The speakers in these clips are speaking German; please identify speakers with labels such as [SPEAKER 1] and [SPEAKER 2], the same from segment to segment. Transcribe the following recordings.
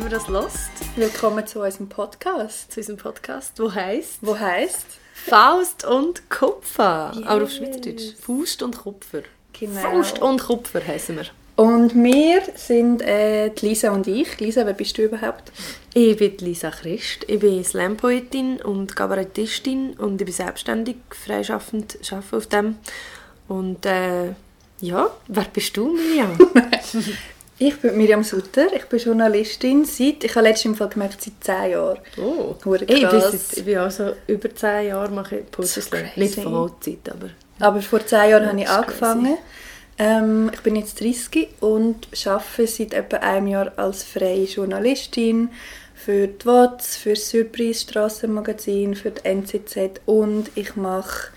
[SPEAKER 1] immer das lost.
[SPEAKER 2] Willkommen zu unserem Podcast.
[SPEAKER 1] Zu unserem Podcast, wo heisst
[SPEAKER 2] Wo heisst
[SPEAKER 1] Faust und Kupfer.
[SPEAKER 2] Yes.
[SPEAKER 1] Auch auf Schweizerdeutsch. Faust und Kupfer.
[SPEAKER 2] Genau.
[SPEAKER 1] Faust und Kupfer heißen wir.
[SPEAKER 2] Und wir sind äh, Lisa und ich. Lisa, wer bist du überhaupt?
[SPEAKER 1] Ich bin Lisa Christ. Ich bin Slam-Poetin und Kabarettistin und ich bin selbstständig, freischaffend, arbeite auf dem. Und äh, ja, wer bist du, Miriam?
[SPEAKER 2] Ich bin Miriam Sutter. Ich bin Journalistin seit, ich habe letztens im Fall gemerkt, seit 10 Jahren.
[SPEAKER 1] Oh,
[SPEAKER 2] Hure
[SPEAKER 1] ich bin,
[SPEAKER 2] krass.
[SPEAKER 1] seit, ich bin also über 10 Jahre mache ich
[SPEAKER 2] crazy.
[SPEAKER 1] Nicht Vollzeit, aber
[SPEAKER 2] Aber vor 10 Jahren
[SPEAKER 1] Ja,
[SPEAKER 2] habe ich angefangen. Ähm, ich bin jetzt 30 und arbeite seit etwa einem Jahr als freie Journalistin für die WOTS, für das Surprise Strassenmagazin, für die NZZ und ich mache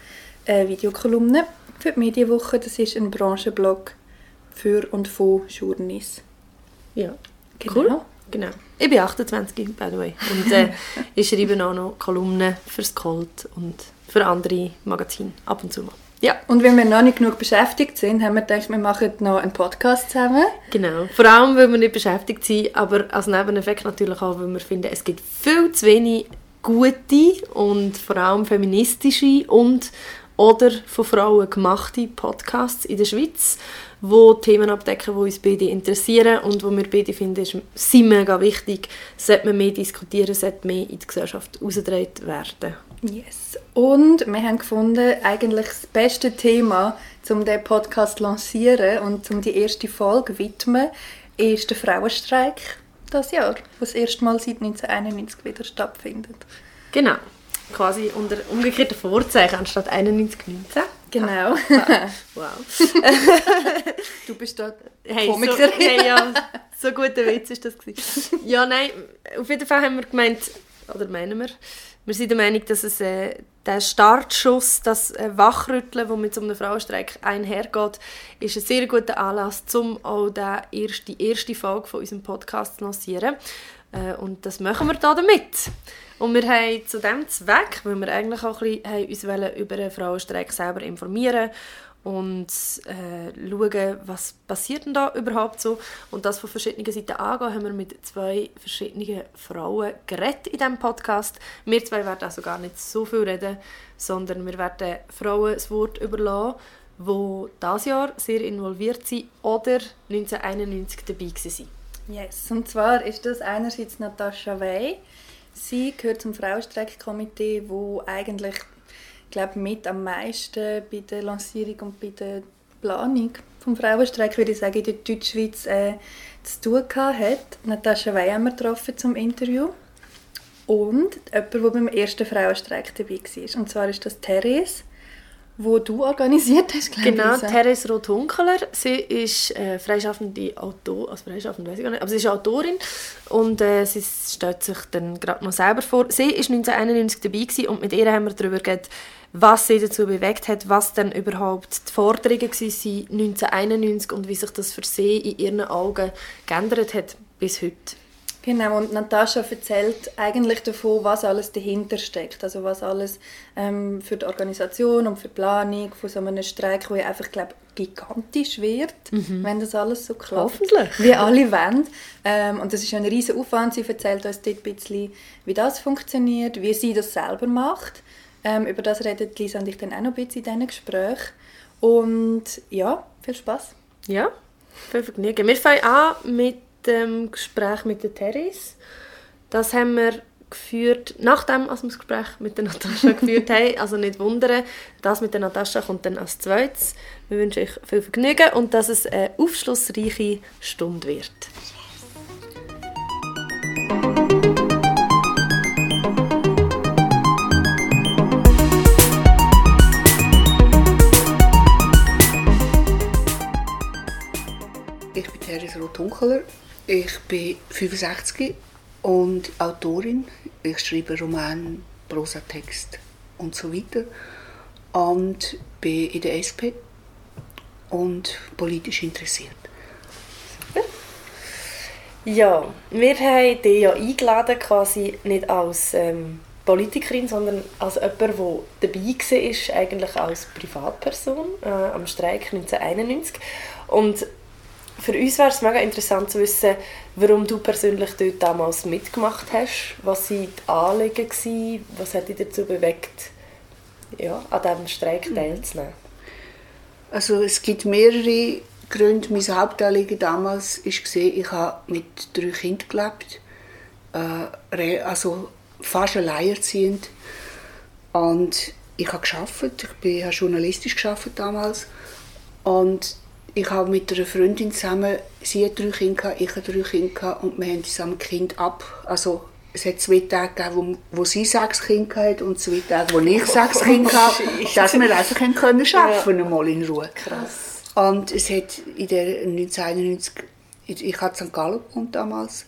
[SPEAKER 2] äh, Videokolumnen für die Medienwoche. Das ist ein Branchenblog für und von Journeys.
[SPEAKER 1] ja.
[SPEAKER 2] Genau.
[SPEAKER 1] Cool. Genau. Ich bin 28, by the way. Und äh, ich schreibe auch noch Kolumnen fürs Colt und für andere Magazine ab und zu mal. Ja,
[SPEAKER 2] Und wenn wir noch nicht genug beschäftigt sind, haben wir gedacht, wir machen noch einen Podcast zusammen.
[SPEAKER 1] genau. Vor allem, weil wir nicht beschäftigt sind, aber als Nebeneffekt natürlich auch, weil wir finden, es gibt viel zu wenig gute und vor allem feministische und oder von Frauen gemachte Podcasts in der Schweiz, wo Themen abdecken, die uns beide interessieren und wo wir beide finden, ist, sind mega wichtig, sollte man mehr diskutieren, sollte mehr in die Gesellschaft herausgetragen werden.
[SPEAKER 2] Yes. Und wir haben gefunden, eigentlich das beste Thema, um diesen Podcast zu lancieren und um die erste Folge zu widmen, ist der Frauenstreik das Jahr, der das erste Mal seit 1991 wieder stattfindet.
[SPEAKER 1] Genau. Quasi unter umgekehrten Vorzeichen anstatt 91, 19.
[SPEAKER 2] Genau.
[SPEAKER 1] Wow.
[SPEAKER 2] Du bist da
[SPEAKER 1] Hey, so,
[SPEAKER 2] Komikerin.
[SPEAKER 1] hey, ja, so guter Witz ist das gewesen. Ja, nein, auf jeden Fall haben wir gemeint, oder meinen wir, wir sind der Meinung, dass es äh, der Startschuss, das äh, Wachrütteln, das mit so einem Frauenstreik einhergeht, ist ein sehr guter Anlass, um auch den erste, die erste Folge von unserem Podcast zu lancieren. Äh, und das machen wir da damit. Und wir haben zu diesem Zweck, weil wir eigentlich auch ein bisschen haben uns über den Frauenstreik selber informieren und äh, schauen, was passiert denn da überhaupt so. Und das von verschiedenen Seiten angehen, haben wir mit zwei verschiedenen Frauen geredet in diesem Podcast. Wir zwei werden also gar nicht so viel reden, sondern wir werden Frauen das Wort überlassen, die dieses Jahr sehr involviert sind oder 1991 dabei waren.
[SPEAKER 2] Yes. Und zwar ist das einerseits Natascha Wey. Sie gehört zum Frauenstreikkomitee, wo eigentlich glaube mit am meisten bei der Lancierung und bei der Planung vom Frauenstreik, würde ich sagen, in der Deutschschweiz äh, zu tun hat. Natascha Wey haben wir getroffen zum Interview. Und jemand, der beim ersten Frauenstreik dabei war. Und zwar ist das Therese, wo du organisiert hast, glaube
[SPEAKER 1] Genau,
[SPEAKER 2] ich. Lisa.
[SPEAKER 1] Therese Roth-Hunkeler. Sie ist äh, freischaffende Autorin, also freischaffend weiß ich gar nicht, aber sie ist Autorin und äh, sie stellt sich dann gerade mal selber vor. Sie ist 1991 dabei gewesen und mit ihr haben wir darüber geredet, was sie dazu bewegt hat, was dann überhaupt die Forderungen waren 1991 und wie sich das für sie in ihren Augen geändert hat bis heute.
[SPEAKER 2] Genau, und Natascha erzählt eigentlich davon, was alles dahinter steckt. Also was alles ähm, für die Organisation und für die Planung von so einem Streik, der ja einfach, glaube gigantisch wird, wenn das alles so klappt.
[SPEAKER 1] Hoffentlich.
[SPEAKER 2] Wie alle wollen. Ähm, und das ist ein riesen Aufwand. Sie erzählt uns dort ein bisschen, wie das funktioniert, wie sie das selber macht. Ähm, über das redet Lisa und ich dann auch noch ein bisschen in diesen Gesprächen. Und ja, viel Spaß.
[SPEAKER 1] Ja, viel Vergnügen. Wir fangen an mit dem Gespräch mit der Therese. Das haben wir geführt, nachdem als wir das Gespräch mit der Natascha geführt haben. Also nicht wundern, das mit der Natascha kommt dann als zweites. Wir wünschen euch viel Vergnügen und dass es eine aufschlussreiche Stunde wird.
[SPEAKER 3] Ich bin Therese Roth-Hunkeler. Ich bin 65 und Autorin. Ich schreibe Roman, Prosatext und so weiter. Und bin in der SP und politisch interessiert.
[SPEAKER 1] Ja, wir haben dich ja eingeladen, quasi nicht als ähm, Politikerin, sondern als jemand, der dabei war, eigentlich als Privatperson äh, am Streik 1991. Und für uns wäre es mega interessant zu wissen, warum du persönlich dort damals mitgemacht hast. Was waren die Anliegen? Gewesen, was hat dich dazu bewegt, ja, an diesem Streik mhm. teilzunehmen?
[SPEAKER 3] Also es gibt mehrere Gründe. Mein Hauptanliegen damals war, ich habe mit drei Kindern gelebt. Äh, also fast alleinerziehend. Und ich habe gearbeitet, ich bin, habe journalistisch damals. Und ich habe mit einer Freundin zusammen, sie hat drei Kinder, ich habe drei Kinder und wir haben zusammen Kind ab. Also es hat zwei Tage gegeben, wo, wo sie sechs Kinder hatte und zwei Tage, wo ich sechs Kinder hatte, dass wir einfach können arbeiten ja. mal in Ruhe.
[SPEAKER 1] Krass.
[SPEAKER 3] Und es hat in der 1991, ich hatte St. Gallen damals,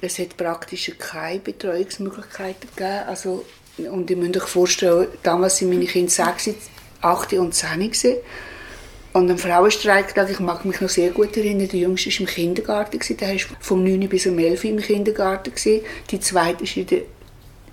[SPEAKER 3] es hat praktisch keine Betreuungsmöglichkeiten gegeben. Also, und ihr müsst euch vorstellen, damals waren meine Kinder 6, 8 und 10 gewesen. Und am Frauenstreik, ich mag mich noch sehr gut erinnern, der Jüngste war im Kindergarten, der war vom 9 bis um 11 im Kindergarten. Die zweite war in der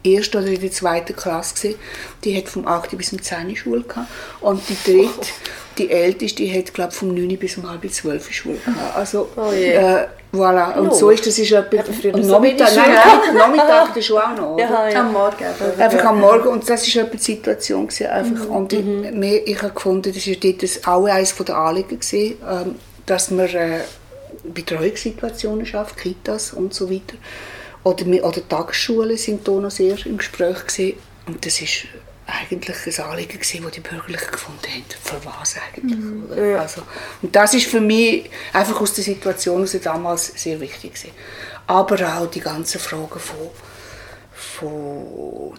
[SPEAKER 3] ersten oder in der zweiten Klasse. Die hat vom 8 bis um 10 Schule gehabt. Und die dritte, die älteste, die hat, glaube vom 9 bis um halb 12 Schule gehabt. Also, oh yeah. äh, Voilà. Und no. so ist das ist etwas... Und Nachmittag, nein, nein, Nachmittag das schon auch noch.
[SPEAKER 2] Ja, ja. Am Morgen.
[SPEAKER 3] Einfach am Morgen. Und das war die Situation. Gewesen, einfach. Mhm. Und ich, mhm. ich habe gefunden, das war dort auch eines der Anliegen, gewesen, ähm, dass man äh, Betreuungssituationen schafft, Kitas und so weiter. Oder, oder Tagesschulen sind hier noch sehr im Gespräch. Gewesen. Und das ist eigentlich ein Anliegen gewesen, das die Bürgerlichen gefunden haben. Für was eigentlich? Mhm. Also, und das ist für mich einfach aus der Situation aus damals sehr wichtig gewesen. Aber auch die ganzen Fragen von, von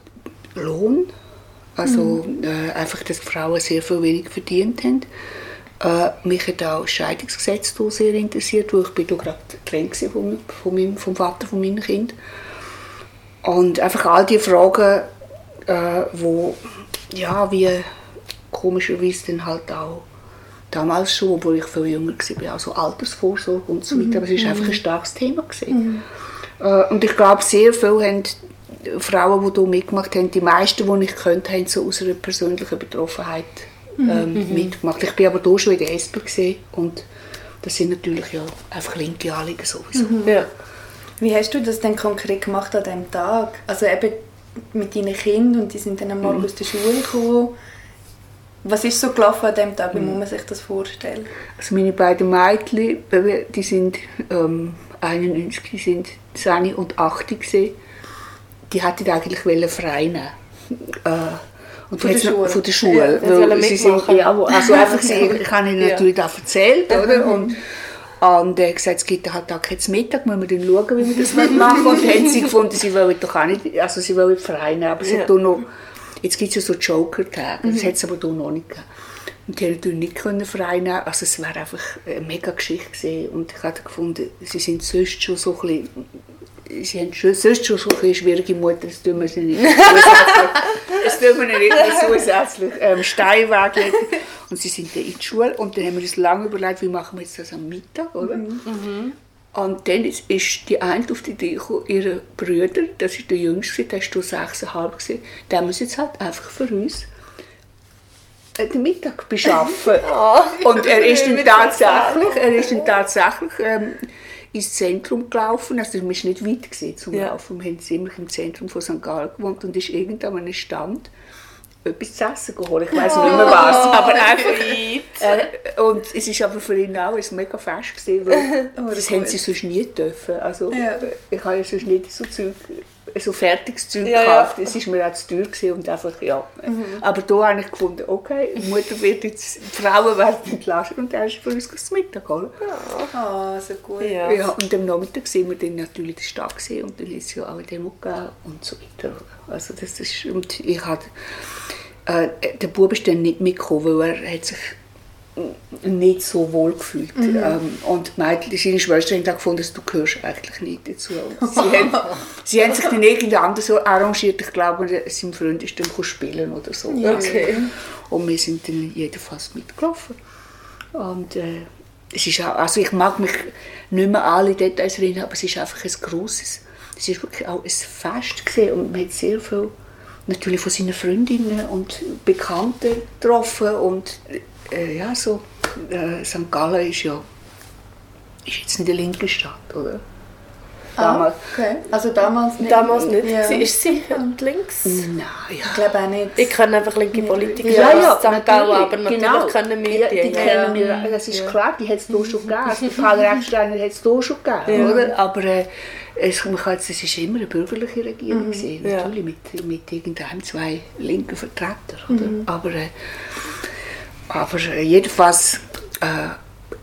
[SPEAKER 3] Lohn, also mhm. äh, einfach, dass Frauen sehr viel wenig verdient haben. Äh, mich hat auch das Scheidungsgesetz sehr interessiert, wo ich bin gerade getrennt von, von meinem, vom Vater von meinem Kind. Und einfach all die Fragen äh, wo ja wie komischerweise dann halt auch damals schon, obwohl ich viel jünger war, also Altersvorsorge und so weiter, mhm. aber es war einfach ein mhm. starkes Thema. Mhm. Äh, und ich glaube, sehr viele haben Frauen, die hier mitgemacht haben, die meisten, die ich könnte, haben so aus einer persönlichen Betroffenheit mhm. ähm, mhm. mitgemacht. Ich bin aber hier schon in der SP und das sind natürlich ja einfach linke Anliegen sowieso.
[SPEAKER 2] Mhm. Ja. Wie hast du das denn konkret gemacht an diesem Tag? Also eben mit deinen Kindern und die sind dann einmal mhm. aus der Schule gekommen. Was ist so gelaufen an diesem Tag? Wie mhm. muss man sich das vorstellen?
[SPEAKER 3] Also meine beiden Mädchen, die sind ähm, 91, die sind 10 und 8 gewesen. Die hatten eigentlich frei nehmen. Äh, und von, der Schule. von der Schule. Ja, sie sind, ja, also einfach, ich habe ihnen natürlich ja. erzählt, oder? Und, und er hat gesagt, es gibt halt Tag jetzt Mittag, müssen wir dann schauen, wie wir das machen Und haben sie gefunden, sie wollen doch auch nicht, also sie wollen frei nehmen, aber sie ja. noch, jetzt gibt es ja so Joker-Tage, mhm. das hat es aber hier noch nicht gegeben. Und die haben natürlich nicht können frei nehmen also es wäre einfach eine mega Geschichte gewesen. Und ich habe gefunden, sie sind sonst schon so ein bisschen sie haben schon, sonst schon eine schwierige Mutter, das tun wir sie nicht das tun wir nicht zusätzlich ähm, Steinweg legen. Und sie sind dann in die Schule und dann haben wir uns lange überlegt, wie machen wir jetzt das am Mittag, oder? Mhm. Und dann ist die eine auf die Idee gekommen, ihre Brüder, das ist der Jüngste, der war sechseinhalb, der muss jetzt halt einfach für uns äh, den Mittag beschaffen. oh, und er ist dann tatsächlich, er ist dann tatsächlich ähm, ins Zentrum gelaufen. Also wir waren nicht weit gewesen zum ja. Laufen. Wir haben ziemlich im Zentrum von St. Gallen gewohnt und ist irgendwann an einem Stand etwas zu essen geholt. Ich weiß oh, nicht mehr was. Aber einfach, äh, und es ist aber für ihn auch ein mega fest gewesen, weil oh, das, das haben sie sonst nie dürfen. Also ja. ich habe ja sonst nicht so Zeug so fertiges Zeug ja, gekauft. Es ja. war mir auch zu teuer und einfach, ja. Mhm. Aber da habe ich gefunden, okay, die Mutter wird jetzt, die Frauen werden entlastet und er ist für uns das Mittag geholt.
[SPEAKER 2] Ja, oh, so gut.
[SPEAKER 3] Ja. ja. und am Nachmittag sehen wir dann natürlich in der Stadt gesehen und dann ist ja auch eine Demo gegeben und so weiter. Also das ist, und ich hatte, äh, der Bub ist dann nicht mitgekommen, weil er hat sich nicht so wohl gefühlt. Mhm. Ähm, und Mädchen, seine Schwester hat gefunden, du gehörst eigentlich nicht dazu. Sie, haben, sie haben sich dann irgendwie anders so arrangiert. Ich glaube, sein Freund ist dann spielen oder so.
[SPEAKER 2] Okay.
[SPEAKER 3] Und wir sind dann jedenfalls mitgelaufen. Und äh, es ist auch, also ich mag mich nicht mehr alle Details erinnern, aber es ist einfach ein grosses, es ist wirklich auch ein Fest gesehen und man hat sehr viel natürlich von seinen Freundinnen und Bekannten getroffen und äh, ja, so äh, St. Gallen ist ja ist jetzt nicht eine linke Stadt, oder?
[SPEAKER 2] Damals. Ah, okay. Also damals nicht.
[SPEAKER 1] Damals nicht. Ja. Sie ist sie links?
[SPEAKER 3] Nein, ja.
[SPEAKER 2] Ich glaube auch nicht.
[SPEAKER 1] Ich kenne einfach linke Politiker
[SPEAKER 3] ja, ja,
[SPEAKER 1] St. Gallen, aber natürlich
[SPEAKER 3] genau.
[SPEAKER 1] kennen wir
[SPEAKER 3] ja,
[SPEAKER 1] die.
[SPEAKER 3] Die kennen wir, das ist klar, die hat es hier schon gegeben. Karl Recksteiner hat es hier schon gegeben, oder? Aber äh, es, man kann, es ist immer eine bürgerliche Regierung mhm. gewesen, natürlich, mit, mit irgendeinem zwei linken Vertretern, oder? Mhm. Aber, äh, aber jedenfalls... Äh,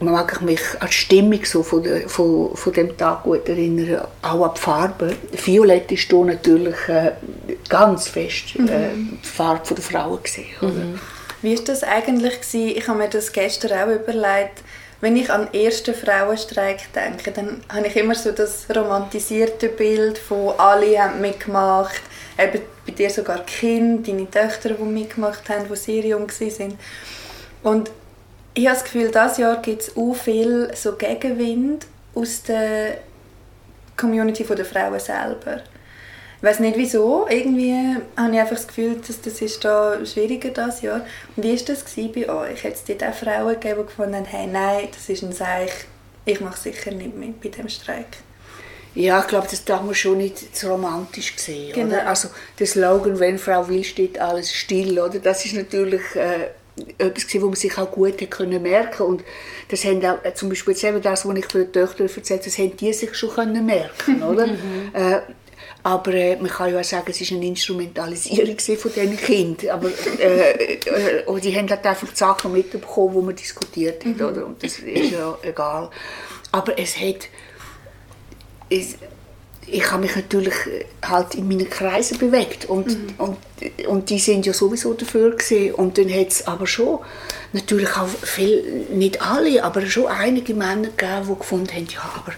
[SPEAKER 3] mag ich mich an die Stimmung so von, der, von, von dem Tag gut erinnern, auch an die Farbe. Violett ist hier natürlich äh, ganz fest äh, die Farbe der Frauen gesehen. Mhm.
[SPEAKER 2] Wie war das eigentlich? Gewesen? Ich habe mir das gestern auch überlegt. Wenn ich an den ersten Frauenstreik denke, dann habe ich immer so das romantisierte Bild von alle haben mitgemacht, eben bei dir sogar Kinder, deine Töchter, die mitgemacht haben, die sehr jung waren. Und ich habe das Gefühl, dieses Jahr gibt es auch viel so Gegenwind aus der Community der Frauen selber. Ich weiß nicht wieso, irgendwie habe ich einfach das Gefühl, dass das ist da schwieriger dieses Jahr. Und wie war das bei euch? Hat es dort auch Frauen gegeben, die gefunden haben, hey, nein, das ist ein Seich, ich mache sicher nicht mit bei diesem Streik?
[SPEAKER 3] Ja, ich glaube, das darf man schon nicht zu romantisch sehen.
[SPEAKER 2] Genau.
[SPEAKER 3] Oder? Also der Slogan, wenn Frau will, steht alles still. Oder? Das ist natürlich äh, etwas gewesen, wo man sich auch gut können merken und das haben auch, äh, zum Beispiel jetzt eben das, was ich für die Töchter erzählt das haben die sich schon können merken, oder? Mhm. Äh, aber äh, man kann ja auch sagen, es war eine Instrumentalisierung von diesen Kindern. Aber äh, äh, die haben halt einfach die Sachen mitbekommen, die man diskutiert hat. Mhm. Oder? Und das ist ja egal. Aber es hat... Es, ich habe mich natürlich äh, halt in meinen Kreisen bewegt und, mhm. und, und die sind ja sowieso dafür gewesen. und dann hat es aber schon natürlich auch viel, nicht alle, aber schon einige Männer gegeben, die gefunden haben, ja, aber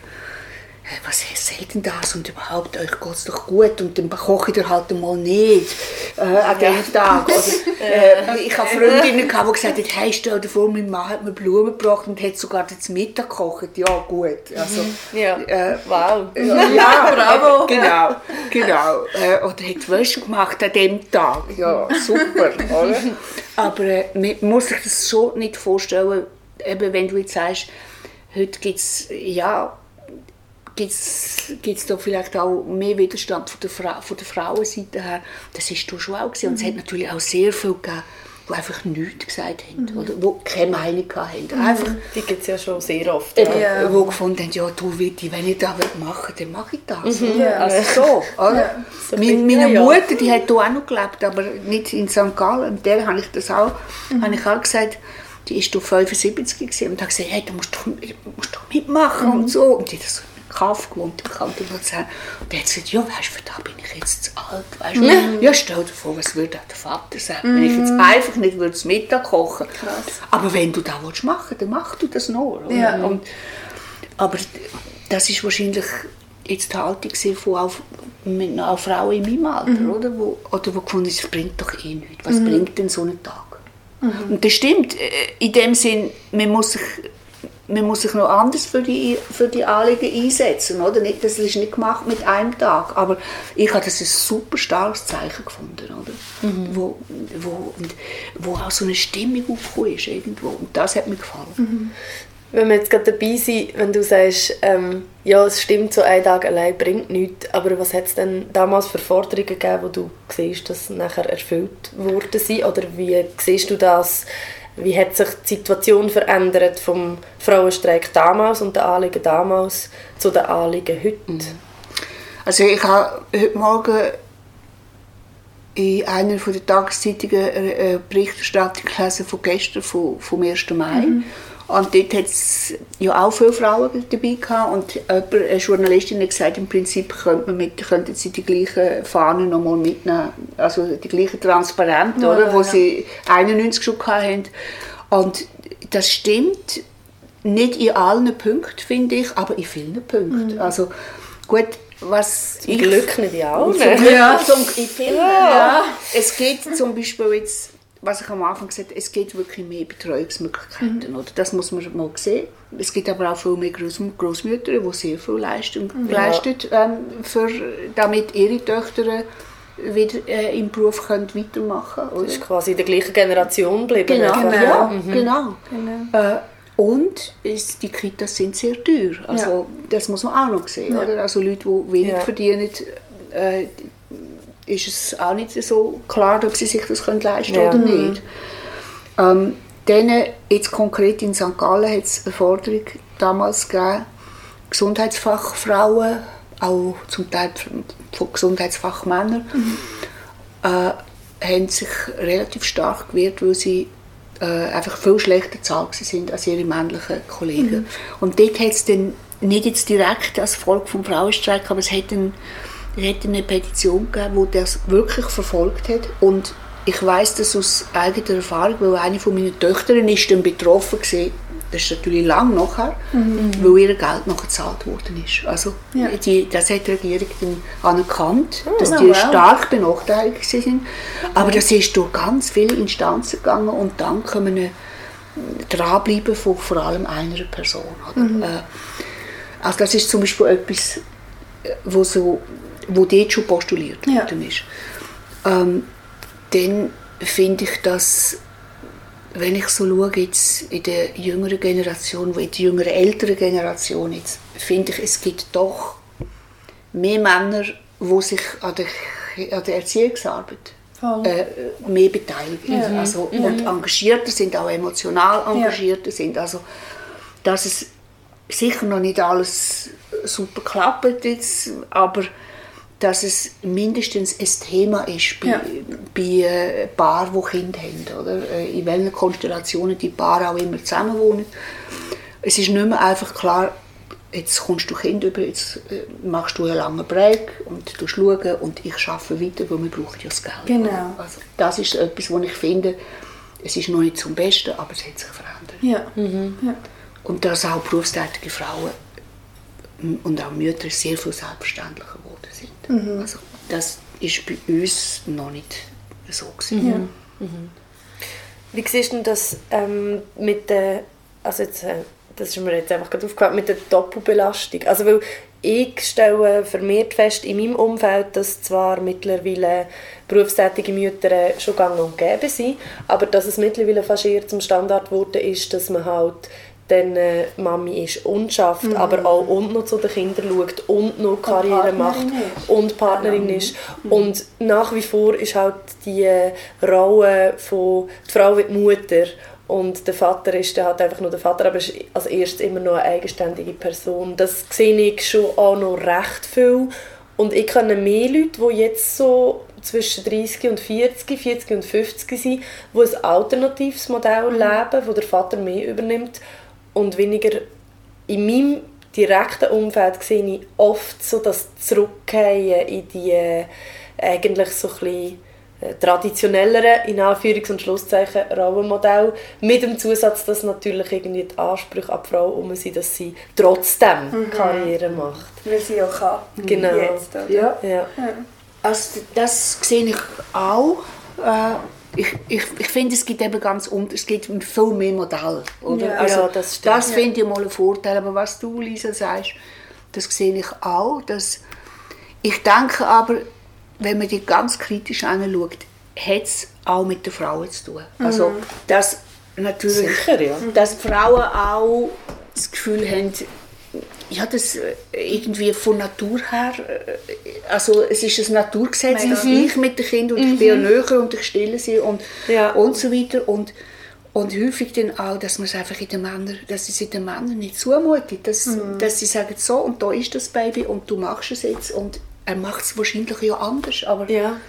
[SPEAKER 3] was sagt denn das und überhaupt, euch geht es doch gut und dann koche ich dir halt mal nicht äh, an diesem Tag. Oder, äh, ich habe Freundinnen, gehabt, die gesagt haben, hey, stell dir vor, mein Mann hat mir Blumen gebracht und hat sogar das Mittag gekocht. Ja, gut. Also,
[SPEAKER 1] mhm. ja. Äh, wow.
[SPEAKER 3] Ja, ja, bravo. Genau, genau. Äh, oder hat Wäsche gemacht an diesem Tag. Ja, super. oder? Aber äh, man muss sich das schon nicht vorstellen, eben wenn du jetzt sagst, heute gibt es, ja, gibt es da vielleicht auch mehr Widerstand von der, Fra von der Frauenseite her. Das ist da schon auch gewesen. Und es hat natürlich auch sehr viele gegeben, die einfach nichts gesagt haben, mhm. oder die keine Meinung hatten.
[SPEAKER 1] Mhm. Einfach, die gibt es ja schon sehr oft.
[SPEAKER 3] Ja. ja. Die gefunden haben, ja, du, Witti, wenn ich das machen will, dann mache ich das. Mhm. Ja. Also so, oder? Ja. So meine, Mutter, die hat hier auch noch gelebt, aber nicht in St. Gallen. Und der habe ich das auch, mhm. habe ich auch gesagt, die war 75 und hat gesagt, hey, du musst doch, musst doch mitmachen und mhm. so. Und die das Kaff gewohnt im Kanton Luzern. Und der hat gesagt, ja, weißt du, für da bin ich jetzt zu alt. Weißt Mhm. Ja, stell dir vor, was würde der Vater sagen, mhm. wenn ich jetzt mhm. einfach nicht würde das Mittag kochen Krass. Aber wenn du das willst machen dann mach du das noch. Ja. Und, aber das ist wahrscheinlich jetzt die Haltung von auch, auch Frauen in meinem Alter, mhm. oder? Wo, oder wo gefunden ist, es bringt doch eh nichts. Was mhm. bringt denn so ein Tag? Mhm. Und das stimmt, äh, in dem Sinn, man muss sich man muss sich noch anders für die, für die Anliegen einsetzen. Oder? Nicht, das ist nicht gemacht mit einem Tag. Aber ich habe das ein super starkes Zeichen gefunden. Oder? Mhm. Wo, wo, wo auch so eine Stimmung aufgekommen ist. Irgendwo. Und das hat mir gefallen.
[SPEAKER 1] Mhm. Wenn wir jetzt gerade dabei sind, wenn du sagst, ähm, ja, es stimmt, so ein Tag allein bringt nichts, aber was hat es denn damals für Forderungen gegeben, wo du siehst, dass nachher erfüllt worden sind? Oder wie siehst du das wie hat sich die Situation verändert vom Frauenstreik damals und den Anliegen damals zu den Anliegen heute? Mhm.
[SPEAKER 3] Also ich habe heute Morgen in einer der Tageszeitungen eine Berichterstattung gelesen von gestern, vom, vom 1. Mai. Mhm. Und dort hat es ja auch viele Frauen dabei gehabt. Und eine Journalistin hat gesagt, im Prinzip könnte man mit, könnten sie die gleichen Fahnen nochmal mitnehmen. Also die gleichen Transparente, ja, oder, ja, wo ja. sie 91 schon hatten. Und das stimmt nicht in allen Punkten, finde ich, aber in vielen Punkten. Mhm. Also gut, was
[SPEAKER 1] ich... Glück nicht auch.
[SPEAKER 3] Ja, zum, ich finde, ja. es geht zum Beispiel jetzt was ich am Anfang gesagt habe, es gibt wirklich mehr Betreuungsmöglichkeiten. Mhm. Oder? Das muss man mal sehen. Es gibt aber auch viel mehr Groß Großmütter, die sehr viel Leistung mhm. leisten, ähm, für, damit ihre Töchter wieder äh, im Beruf können weitermachen können.
[SPEAKER 1] Das ist quasi in der gleichen Generation geblieben.
[SPEAKER 3] Genau,
[SPEAKER 1] einfach.
[SPEAKER 3] ja,
[SPEAKER 1] Mhm.
[SPEAKER 3] genau.
[SPEAKER 2] Genau.
[SPEAKER 3] Äh, und ist, die Kitas sind sehr teuer. Also, Das muss man auch noch sehen. Oder? Also Leute, die wenig
[SPEAKER 1] Ja.
[SPEAKER 3] verdienen, äh, ist es auch nicht so klar, ob sie sich das können leisten
[SPEAKER 1] Ja.
[SPEAKER 3] oder nicht. Ähm, dann, jetzt konkret in St. Gallen hat es eine Forderung damals gegeben, Gesundheitsfachfrauen, auch zum Teil von Gesundheitsfachmännern, äh, haben sich relativ stark gewehrt, weil sie äh, einfach viel schlechter zahlt sind als ihre männlichen Kollegen. Und dort hat es dann nicht jetzt direkt als Folge vom Frauenstreik, aber es hat, ein, es hat eine Petition gegeben, die das wirklich verfolgt hat. Und ich weiß das aus eigener Erfahrung, weil eine von meinen Töchtern ist dann betroffen gewesen. Das ist natürlich lang nachher, weil ihr Geld noch gezahlt worden ist. Also
[SPEAKER 2] Ja.
[SPEAKER 3] die, das hat die Regierung dann anerkannt, dass
[SPEAKER 2] Oh,
[SPEAKER 3] die
[SPEAKER 2] wow.
[SPEAKER 3] stark benachteiligt sind. Aber das ist durch ganz viele Instanzen gegangen und dann können wir dranbleiben von vor allem einer Person. Oder? Äh, also das ist zum Beispiel etwas, äh, wo, so, wo dort schon postuliert
[SPEAKER 2] Ja.
[SPEAKER 3] worden ist. Ähm, dann finde ich, dass wenn ich so schaue jetzt in der jüngeren Generation, in der jüngeren älteren Generation jetzt, finde ich, es gibt doch mehr Männer, die sich an der, an der Erziehungsarbeit äh, mehr beteiligen.
[SPEAKER 2] Ja.
[SPEAKER 3] Also, Und engagierter sind, auch emotional engagierter sind. Also, dass es sicher noch nicht alles super klappt jetzt, aber dass es mindestens ein Thema ist bei,
[SPEAKER 2] Ja.
[SPEAKER 3] bei äh, Paaren, die Kinder haben. Oder? Äh, In welchen Konstellationen die Paare auch immer zusammenwohnen. Es ist nicht mehr einfach klar, jetzt kommst du Kind über, jetzt äh, machst du einen langen Break und du schauen und ich arbeite weiter, weil wir brauchen ja das Geld.
[SPEAKER 2] Genau.
[SPEAKER 3] Also, das ist etwas, wo ich finde, es ist noch nicht zum Besten, aber es hat sich verändert.
[SPEAKER 2] Ja. ja.
[SPEAKER 3] Und dass auch berufstätige Frauen und auch Mütter sehr viel selbstverständlicher sind. Also, das ist bei uns noch nicht so. Gewesen.
[SPEAKER 1] Wie siehst du denn das ähm, mit der, also jetzt, äh, das ist mir jetzt einfach gerade aufgefallen, mit der Doppelbelastung? Also weil ich stelle vermehrt fest in meinem Umfeld, dass zwar mittlerweile berufstätige Mütter schon gang und gäbe sind, aber dass es mittlerweile fast eher zum Standard geworden ist, dass man halt dann äh, Mami ist und schafft, aber auch und noch zu den Kindern schaut und noch Karriere
[SPEAKER 2] Partnerin
[SPEAKER 1] macht
[SPEAKER 2] ist.
[SPEAKER 1] und Partnerin ist. Und nach wie vor ist halt die äh, Rolle von die Frau wird Mutter und der Vater ist dann halt einfach nur der Vater, aber ist als erstes immer noch eine eigenständige Person. Das sehe ich schon auch noch recht viel. Und ich kenne mehr Leute, die jetzt so zwischen 30 und 40, 40 und 50 sind, die ein alternatives Modell leben, wo der Vater mehr übernimmt und weniger in meinem direkten Umfeld sehe ich oft so das Zurückgehen in die äh, eigentlich so ein bisschen äh, traditionellere, in Anführungs- und Schlusszeichen, Rollenmodell, mit dem Zusatz, dass natürlich irgendwie die Ansprüche an die Frau um sind, dass sie trotzdem Karriere macht.
[SPEAKER 2] Weil sie auch kann.
[SPEAKER 1] Genau.
[SPEAKER 2] Jetzt, oder?
[SPEAKER 3] Ja.
[SPEAKER 1] Ja.
[SPEAKER 3] Also, das sehe ich auch. Äh, ich, ich, ich finde, es gibt eben ganz un es gibt viel mehr Modelle. Oder?
[SPEAKER 2] Ja.
[SPEAKER 3] also,
[SPEAKER 1] Ja, das
[SPEAKER 3] das finde ich mal ein Vorteil. Aber was du, Lisa, sagst, das sehe ich auch. Dass ich denke aber, wenn man die ganz kritisch anschaut, hat es auch mit den Frauen zu tun. Also, dass natürlich
[SPEAKER 1] Sicher, ja.
[SPEAKER 3] dass Frauen auch das Gefühl haben, ja, das äh, irgendwie von Natur her, äh, also es ist ein Naturgesetz, dass ich mit den Kindern und ich bin ja näher und ich stille sie und,
[SPEAKER 1] Ja.
[SPEAKER 3] und so weiter und und häufig dann auch, dass man es einfach in den Männern, dass es den Männern nicht zumutet, dass, dass sie sagen, so und da ist das Baby und du machst es jetzt und er macht es wahrscheinlich ja anders, aber
[SPEAKER 1] Ja.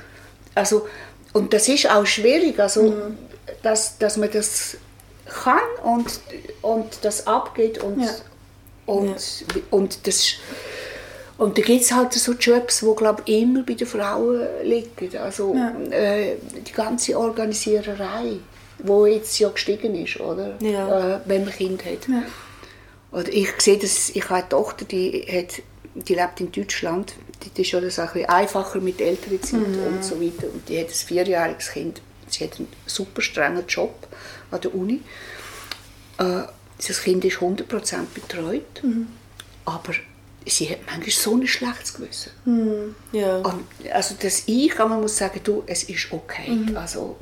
[SPEAKER 3] also, und das ist auch schwierig, also, dass, dass man das kann und, und das abgeht und,
[SPEAKER 2] Ja.
[SPEAKER 3] Und, und das und da gibt es halt so Jobs, die glaube immer bei den Frauen liegen. Also
[SPEAKER 2] Ja.
[SPEAKER 3] äh, die ganze Organisiererei, wo jetzt ja gestiegen ist, oder?
[SPEAKER 1] Ja.
[SPEAKER 3] Äh, wenn man Kind hat.
[SPEAKER 2] Ja.
[SPEAKER 3] Und ich sehe das, ich habe eine Tochter, die, hat, die lebt in Deutschland. Die ist alles auch ein bisschen einfacher mit Elternzeit und so weiter. Und die hat ein vierjähriges Kind. Sie hat einen super strengen Job an der Uni. Äh, das Kind ist 100% betreut. Aber sie hat manchmal so ein schlechtes Gewissen.
[SPEAKER 1] Hm. Ja.
[SPEAKER 3] Und, also dass ich aber muss sagen, du, es ist okay.
[SPEAKER 1] Mhm.
[SPEAKER 3] Also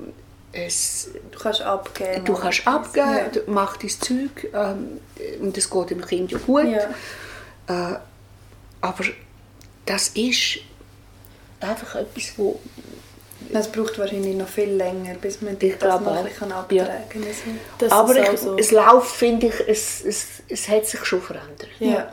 [SPEAKER 3] es,
[SPEAKER 2] Du kannst abgeben.
[SPEAKER 3] du kannst abgeben,
[SPEAKER 2] Ja.
[SPEAKER 3] du mach dein Zeug ähm, und es geht dem Kind ja gut.
[SPEAKER 2] Ja.
[SPEAKER 3] Äh, aber das ist einfach etwas, wo
[SPEAKER 2] Es braucht wahrscheinlich noch viel länger, bis man dich
[SPEAKER 3] Ich
[SPEAKER 2] das
[SPEAKER 3] glaube
[SPEAKER 2] noch ein bisschen abtragen kann.
[SPEAKER 1] Das
[SPEAKER 3] aber ich,
[SPEAKER 1] so.
[SPEAKER 3] es läuft, finde ich, es, es, es hat sich schon verändert.
[SPEAKER 1] Ja.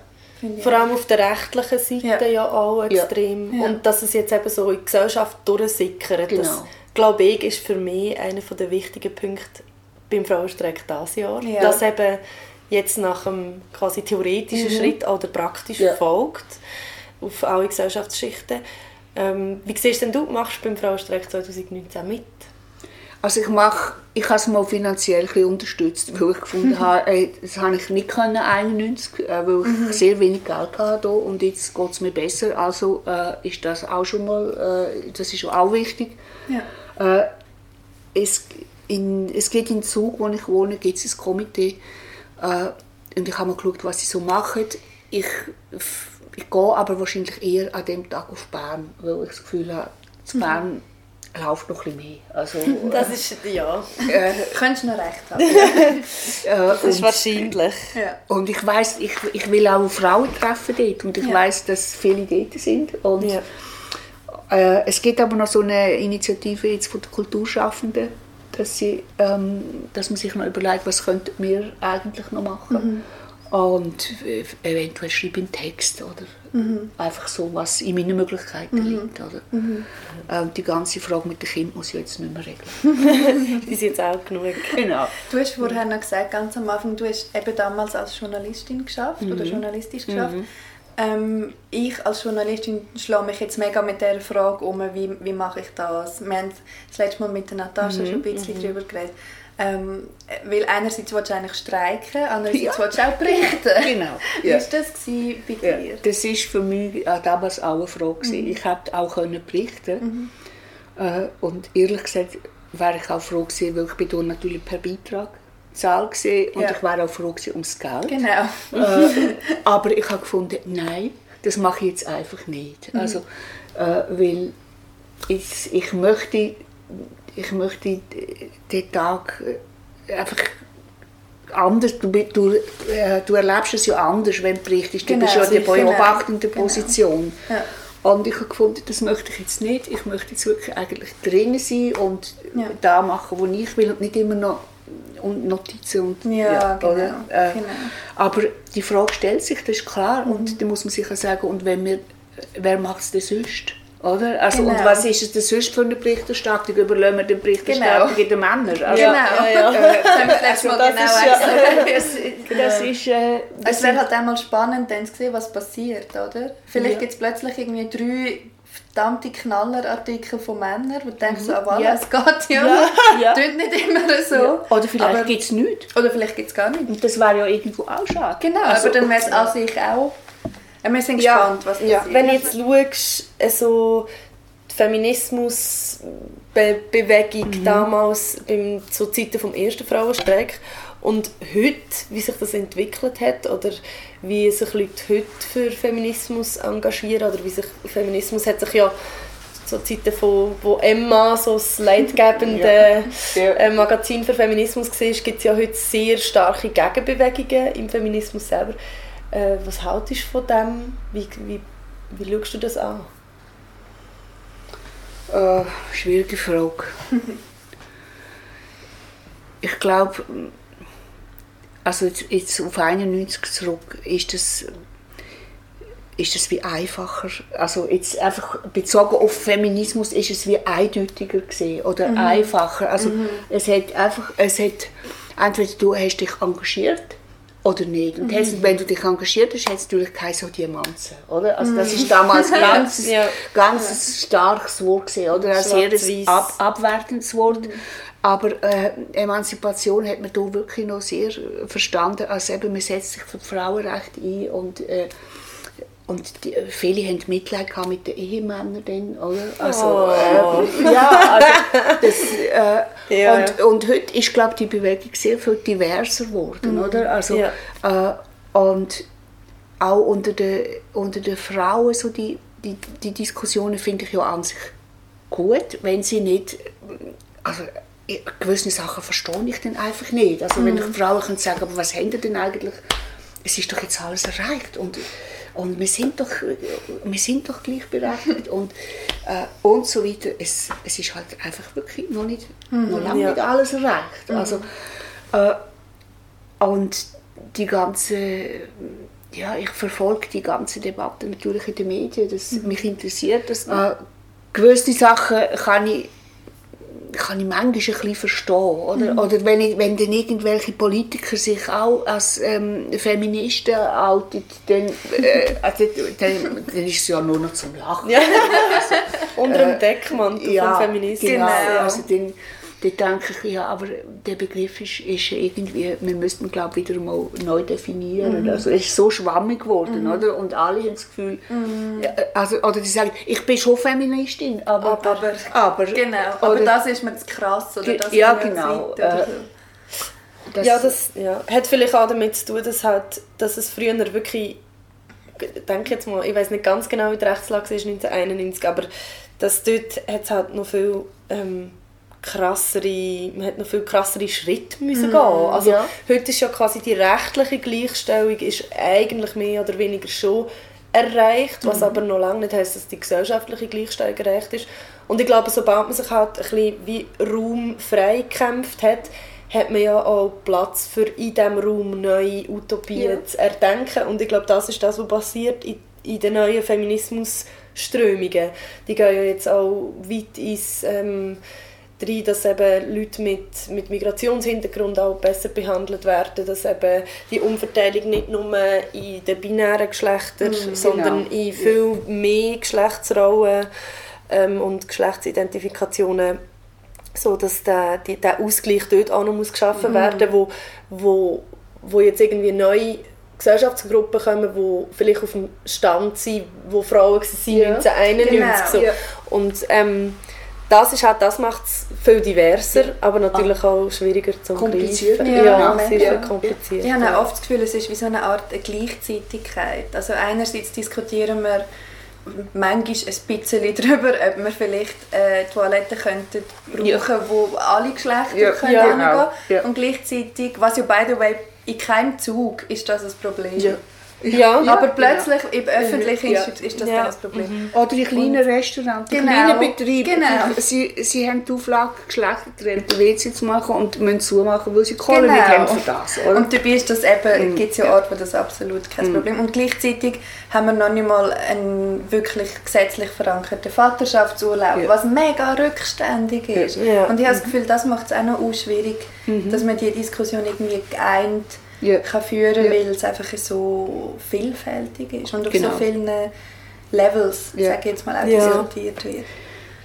[SPEAKER 1] Vor allem auf der rechtlichen Seite ja,
[SPEAKER 2] Ja.
[SPEAKER 1] auch
[SPEAKER 3] Ja.
[SPEAKER 1] extrem.
[SPEAKER 2] Ja.
[SPEAKER 1] Und dass es jetzt eben so in die Gesellschaft durchsickert, das,
[SPEAKER 3] Genau.
[SPEAKER 1] glaube ich, ist für mich einer der wichtigen Punkte beim Frauenstreik dieses Jahr.
[SPEAKER 2] Ja.
[SPEAKER 1] Dass eben jetzt nach dem quasi theoretischen Schritt auch der praktische
[SPEAKER 3] Ja.
[SPEAKER 1] folgt auf alle Gesellschaftsschichten. Ähm, wie siehst denn du, machst beim Frauenstreik 2019 mit?
[SPEAKER 3] Also ich mache, ich habe es mal finanziell ein unterstützt, weil ich gefunden habe, das habe ich nicht können 91, äh, weil ich sehr wenig Geld hatte und jetzt geht es mir besser. Also äh, ist das auch schon mal, äh, das ist auch wichtig.
[SPEAKER 2] Ja.
[SPEAKER 3] Äh, es, in, es geht in Zug, wo ich wohne, gibt es ein Komitee äh, und ich habe mal geschaut, was sie so machen. Ich, ich gehe aber wahrscheinlich eher an dem Tag auf Bern, weil ich das Gefühl habe, zu Bern läuft noch ein bisschen mehr. Also,
[SPEAKER 1] Das ist, ja,
[SPEAKER 3] äh,
[SPEAKER 2] Könntest du noch recht haben.
[SPEAKER 3] äh,
[SPEAKER 1] das ist
[SPEAKER 3] und,
[SPEAKER 1] wahrscheinlich.
[SPEAKER 2] ja.
[SPEAKER 3] und ich weiß, ich, ich will auch Frauen treffen dort und ich
[SPEAKER 2] Ja.
[SPEAKER 3] weiß, dass viele dort sind. Und
[SPEAKER 1] Ja.
[SPEAKER 3] äh, es gibt aber noch so eine Initiative jetzt von den Kulturschaffenden, dass, sie, ähm, dass man sich noch überlegt, was könnten wir eigentlich noch machen. Und äh, eventuell schreibe ich einen Text oder einfach so, was in meinen Möglichkeiten liegt. Oder? Ähm, die ganze Frage mit dem Kind muss ich jetzt nicht mehr regeln.
[SPEAKER 1] Die sind jetzt auch genug.
[SPEAKER 3] Genau.
[SPEAKER 2] Du hast vorher noch gesagt, ganz am Anfang, du hast eben damals als Journalistin geschafft oder journalistisch geschafft. Ähm, ich als Journalistin schlage mich jetzt mega mit der Frage um, wie, wie mache ich das? Wir haben das letzte Mal mit der Natascha schon ein bisschen darüber geredet. Ähm, weil einerseits willst du eigentlich streiken, andererseits
[SPEAKER 3] Ja.
[SPEAKER 2] willst du auch berichten.
[SPEAKER 3] Genau.
[SPEAKER 2] Wie
[SPEAKER 3] Ja.
[SPEAKER 2] war das bei
[SPEAKER 3] Ja,
[SPEAKER 2] dir?
[SPEAKER 3] das ist für mich äh, damals auch eine Frage. gewesen. Ich hätte auch können berichten äh, und ehrlich gesagt wäre ich auch froh gewesen, weil ich bin dort natürlich per Beitrag zahlt gewesen und
[SPEAKER 2] Ja.
[SPEAKER 3] ich wäre auch froh gewesen ums Geld.
[SPEAKER 2] Genau.
[SPEAKER 3] äh, aber ich habe gefunden, nein, das mache ich jetzt einfach nicht.
[SPEAKER 2] Mhm.
[SPEAKER 3] Also, äh, weil ich, ich möchte, ich möchte den Tag äh, einfach anders, du, du, äh, du erlebst es ja anders, wenn du berichtest. Du
[SPEAKER 2] Genau,
[SPEAKER 3] bist ja in der
[SPEAKER 2] genau.
[SPEAKER 3] beobachtenden
[SPEAKER 2] Genau.
[SPEAKER 3] Position.
[SPEAKER 2] Ja.
[SPEAKER 3] Und ich habe gefunden, das möchte ich jetzt nicht. Ich möchte jetzt wirklich eigentlich drinnen sein und
[SPEAKER 2] Ja.
[SPEAKER 3] da machen, wo ich will und nicht immer noch und Notizen und
[SPEAKER 2] Ja, genau,
[SPEAKER 3] Äh,
[SPEAKER 2] genau.
[SPEAKER 3] Aber die Frage stellt sich, das ist klar
[SPEAKER 2] Mhm.
[SPEAKER 3] und da muss man sich auch sagen, und wenn wir, wer macht es denn sonst? Oder? Also, Und
[SPEAKER 2] Genau.
[SPEAKER 3] was ist es denn sonst für eine Berichterstattung? Überlassen wir die Berichterstattung
[SPEAKER 2] Genau.
[SPEAKER 3] den Männern? Also,
[SPEAKER 2] Genau.
[SPEAKER 1] ja, ja.
[SPEAKER 2] Das Mal
[SPEAKER 3] das
[SPEAKER 2] genau
[SPEAKER 3] ist ja-
[SPEAKER 2] gesagt.
[SPEAKER 3] Das ist, äh, das
[SPEAKER 2] Es wäre halt einmal spannend, dann zu sehen, was passiert, oder? Vielleicht
[SPEAKER 3] Ja.
[SPEAKER 2] gibt es plötzlich irgendwie drei verdammte Knallerartikel von Männern, wo du denkst, so, ah, voilà,
[SPEAKER 3] Ja.
[SPEAKER 2] es geht ja.
[SPEAKER 3] Ja, ja.
[SPEAKER 2] Tut nicht immer so.
[SPEAKER 3] Oder vielleicht gibt es nichts.
[SPEAKER 2] Oder vielleicht gibt es gar nicht.
[SPEAKER 3] Und das wäre ja irgendwo auch schade.
[SPEAKER 2] Genau,
[SPEAKER 3] Also,
[SPEAKER 2] aber dann wäre es an sich auch... Ja, wir sind
[SPEAKER 1] Ja,
[SPEAKER 2] gespannt, was
[SPEAKER 1] ja.
[SPEAKER 2] passiert.
[SPEAKER 1] Wenn du jetzt schaust, äh, so die Feminismusbewegung
[SPEAKER 3] Mhm.
[SPEAKER 1] damals beim, zu Zeiten des ersten Frauenstreik und heute, wie sich das entwickelt hat oder wie sich Leute heute für Feminismus engagieren oder wie sich Feminismus hat sich ja so Zeiten von, wo Emma so das leitgebende
[SPEAKER 3] Ja.
[SPEAKER 1] äh, Magazin für Feminismus war, gibt es ja heute sehr starke Gegenbewegungen im Feminismus selber. Äh, was haltest du von dem? Wie, wie, wie schaust du das an?
[SPEAKER 3] Äh, schwierige Frage. ich glaube, also jetzt, jetzt auf 91 zurück, ist das, ist das wie einfacher. Also jetzt einfach bezogen auf Feminismus ist es wie eindeutiger gesehen oder einfacher. Also es hat einfach, es hat, entweder du hast dich engagiert oder nicht. Und hast, wenn du dich engagiert hast, hat es natürlich keine so Diamanten, oder? Also das ist damals ganz,
[SPEAKER 1] Ja.
[SPEAKER 3] ganz starkes Wort gesehen, oder? Ein sehr ab, abwertendes Wort. Aber äh, Emanzipation hat man da wirklich noch sehr verstanden, als eben man setzt sich für die Frauenrechte ein und äh, und die, viele haben Mitleid gehabt mit den Ehemännern dann, oder? Also,
[SPEAKER 1] Oh.
[SPEAKER 3] äh, ja, also das, äh,
[SPEAKER 1] Ja,
[SPEAKER 3] und, und heute ist, glaube die Bewegung sehr viel diverser geworden, oder? Also,
[SPEAKER 1] Ja.
[SPEAKER 3] äh, und auch unter den, unter den Frauen so die, die, die Diskussionen finde ich ja an sich gut, wenn sie nicht, also gewisse Sachen verstehe ich dann einfach nicht. Also wenn ich mhm. Frauen kann sagen, aber was haben denn eigentlich? Es ist doch jetzt alles erreicht und, und wir sind doch, wir sind doch gleichberechtigt und, äh, und so weiter. Es, es ist halt einfach wirklich noch nicht, mhm, noch lange ja. nicht alles erreicht. Mhm. Also, äh, und die ganze ja, ich verfolge die ganze Debatte natürlich in den Medien. Das, mhm. Mich interessiert das. Äh, gewisse Sachen kann ich, kann ich manchmal ein bisschen verstehen. Oder, mhm. oder wenn, ich, wenn dann irgendwelche Politiker sich auch als ähm, Feministen outen, dann, äh, also, dann, dann ist es ja nur noch zum Lachen. Ja.
[SPEAKER 1] Also, Unter dem äh, Deckmantel ja, vom Feminismus.
[SPEAKER 3] Genau, also dann, da denke ich, ja, aber der Begriff ist, ist irgendwie, wir müssten glaube wieder mal neu definieren. Mhm. Also es ist so schwammig geworden, mhm. oder? Und alle haben das Gefühl, mhm. also, oder die sagen, ich bin schon Feministin, aber...
[SPEAKER 2] Aber, aber genau, aber oder, das ist mir zu krass, oder? Das
[SPEAKER 3] ja, genau. Äh,
[SPEAKER 1] das, ja, das ja. hat vielleicht auch damit zu tun, dass, halt, dass es früher wirklich, ich denke jetzt mal, ich weiß nicht ganz genau, wie die Rechtslage war 1991, aber dass dort hat es halt noch viel... Ähm, krassere, man hat noch viel krassere Schritte müssen mm, gehen. Also ja. heute ist ja quasi die rechtliche Gleichstellung ist eigentlich mehr oder weniger schon erreicht, was mm. aber noch lange nicht heißt, dass die gesellschaftliche Gleichstellung erreicht ist. Und ich glaube, sobald man sich halt ein bisschen wie Raum freigekämpft hat, hat man ja auch Platz für in diesem Raum neue Utopien ja. zu erdenken. Und ich glaube, das ist das, was passiert in, in den neuen Feminismusströmungen. Die gehen ja jetzt auch weit ins... Ähm, rein, dass eben Leute mit, mit Migrationshintergrund auch besser behandelt werden, dass eben die Umverteilung nicht nur in den binären Geschlechtern, mm, sondern genau. in viel mehr Geschlechtsrollen ähm, und Geschlechtsidentifikationen so dass der, die, der Ausgleich dort auch noch muss geschaffen mhm. werden wo, wo, wo jetzt irgendwie neue Gesellschaftsgruppen kommen, die vielleicht auf dem Stand sind, wo Frauen waren ja. 1991. Genau. So. Ja. Und ähm, das ist halt, das macht es viel diverser, aber natürlich auch schwieriger zu
[SPEAKER 3] kompliziert.
[SPEAKER 1] Ja, ja, ist ja. kompliziert.
[SPEAKER 2] Ich habe auch oft das Gefühl, es ist wie so eine Art Gleichzeitigkeit. Also einerseits diskutieren wir manchmal ein bisschen darüber, ob wir vielleicht äh, Toiletten könnten brauchen, ja. wo alle Geschlechter ja. können ja, genau. ja. und gleichzeitig, was ja by the way in keinem Zug ist das ein Problem. Ja. Ja, aber plötzlich im öffentlichen ja. ist, ist das ja. das Problem.
[SPEAKER 3] Mhm. Oder in kleinen Restaurants, genau. kleinen Betrieben. Genau. Sie, sie haben die Auflage, geschlechtergetrennte WC zu machen und müssen zumachen, weil sie Kohle genau. nicht haben für das.
[SPEAKER 2] Oder? Und dabei ist das eben, mhm. gibt es ja Orte, wo das absolut kein mhm. Problem Und gleichzeitig haben wir noch nicht mal einen wirklich gesetzlich verankerten Vaterschaftsurlaub, ja. was mega rückständig ist. Ja. Und ich habe das. Gefühl, das macht es auch noch schwierig, mhm. dass man die Diskussion irgendwie geeint ja. kann führen ja. weil es einfach so vielfältig ist und auf genau. so vielen Levels, ja. sage jetzt mal, auch diskutiert wird.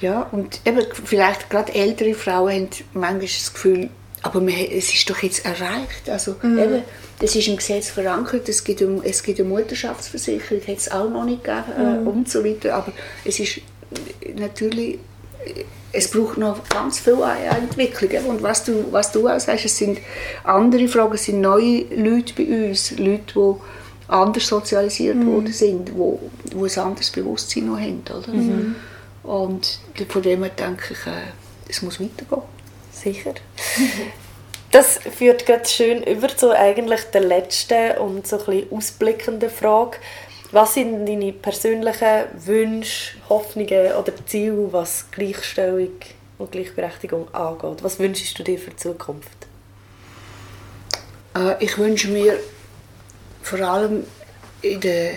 [SPEAKER 3] Ja, und eben vielleicht gerade ältere Frauen haben manchmal das Gefühl, aber man, es ist doch jetzt erreicht. Also mhm. eben, das ist im Gesetz verankert, es geht um, es geht um Mutterschaftsversicherung, hat es auch noch nicht gegeben äh, mhm. und so weiter, aber es ist natürlich es braucht noch ganz viele Entwicklungen. Und was du, was du auch sagst, es sind andere Fragen, es sind neue Leute bei uns, Leute, die anders sozialisiert mhm. worden sind, die, die ein anderes Bewusstsein noch haben. Oder? Mhm. Und von dem her denke ich, äh, es muss weitergehen.
[SPEAKER 1] Sicher. Das führt gerade schön über zu eigentlich der letzten und so ein bisschen ausblickenden Frage. Was sind deine persönlichen Wünsche, Hoffnungen oder Ziele, was Gleichstellung und Gleichberechtigung angeht? Was wünschst du dir für die Zukunft?
[SPEAKER 3] Äh, ich wünsche mir vor allem in der,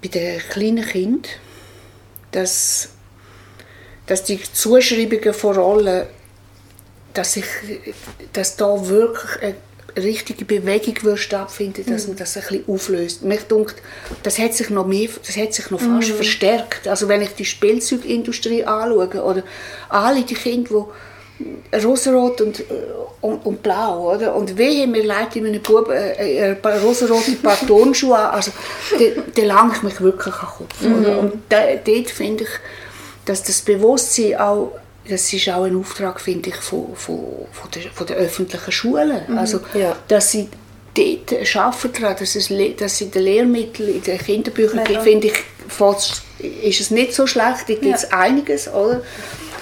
[SPEAKER 3] bei den kleinen Kindern, dass, dass die Zuschreibungen von Rollen, dass, ich, dass da wirklich eine richtige Bewegung würde stattfinden, dass mhm. man das ein bisschen auflöst. Mich denkt, das hat sich noch mehr, das hat sich noch fast mhm. verstärkt. Also wenn ich die Spielzeugindustrie anschaue oder alle die Kinder, die rosarot und, und, und, blau, oder? Und wehe, mir leite in einem Bub äh, äh, rosarote Partonschuhe an, also da lange ich mich wirklich an den Kopf. Mhm. Und da, dort finde ich, dass das Bewusstsein auch das ist auch ein Auftrag, finde ich, von, von, von, der, von der öffentlichen Schulen. Mhm, also, ja. dass sie dort arbeiten daran, dass es, dass in den Lehrmitteln, in den Kinderbüchern, ja. finde ich, ist es nicht so schlecht. Da gibt es ja. einiges, oder?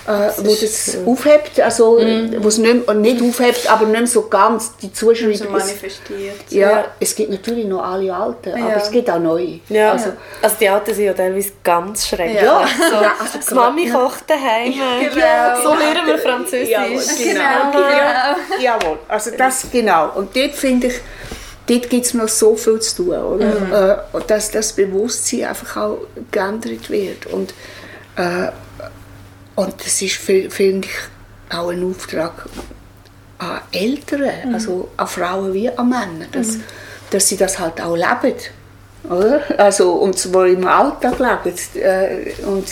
[SPEAKER 3] Äh, wo das aufhebt, also mm. wo es nicht, nicht aufhebt, aber nicht so ganz die Zuschreibung so
[SPEAKER 2] manifestiert.
[SPEAKER 3] Ja, ja, es gibt natürlich noch alle Alten, ja. aber es gibt auch neue.
[SPEAKER 1] Ja. Also, also die Alten sind ja teilweise ganz schrecklich. Ja. So, also, die Mami kocht daheim. Genau. So lernen wir Französisch.
[SPEAKER 3] Jawohl, genau. genau. Jawohl, also das genau. Und dort finde ich, dort gibt es noch so viel zu tun, oder? Mhm. Äh, dass das Bewusstsein einfach auch geändert wird. Und äh, und das ist, finde ich, auch ein Auftrag an Eltern, mhm. also an Frauen wie an Männer, dass, mhm. dass sie das halt auch leben. Oder? Also, und zwar im Alltag leben. Äh, und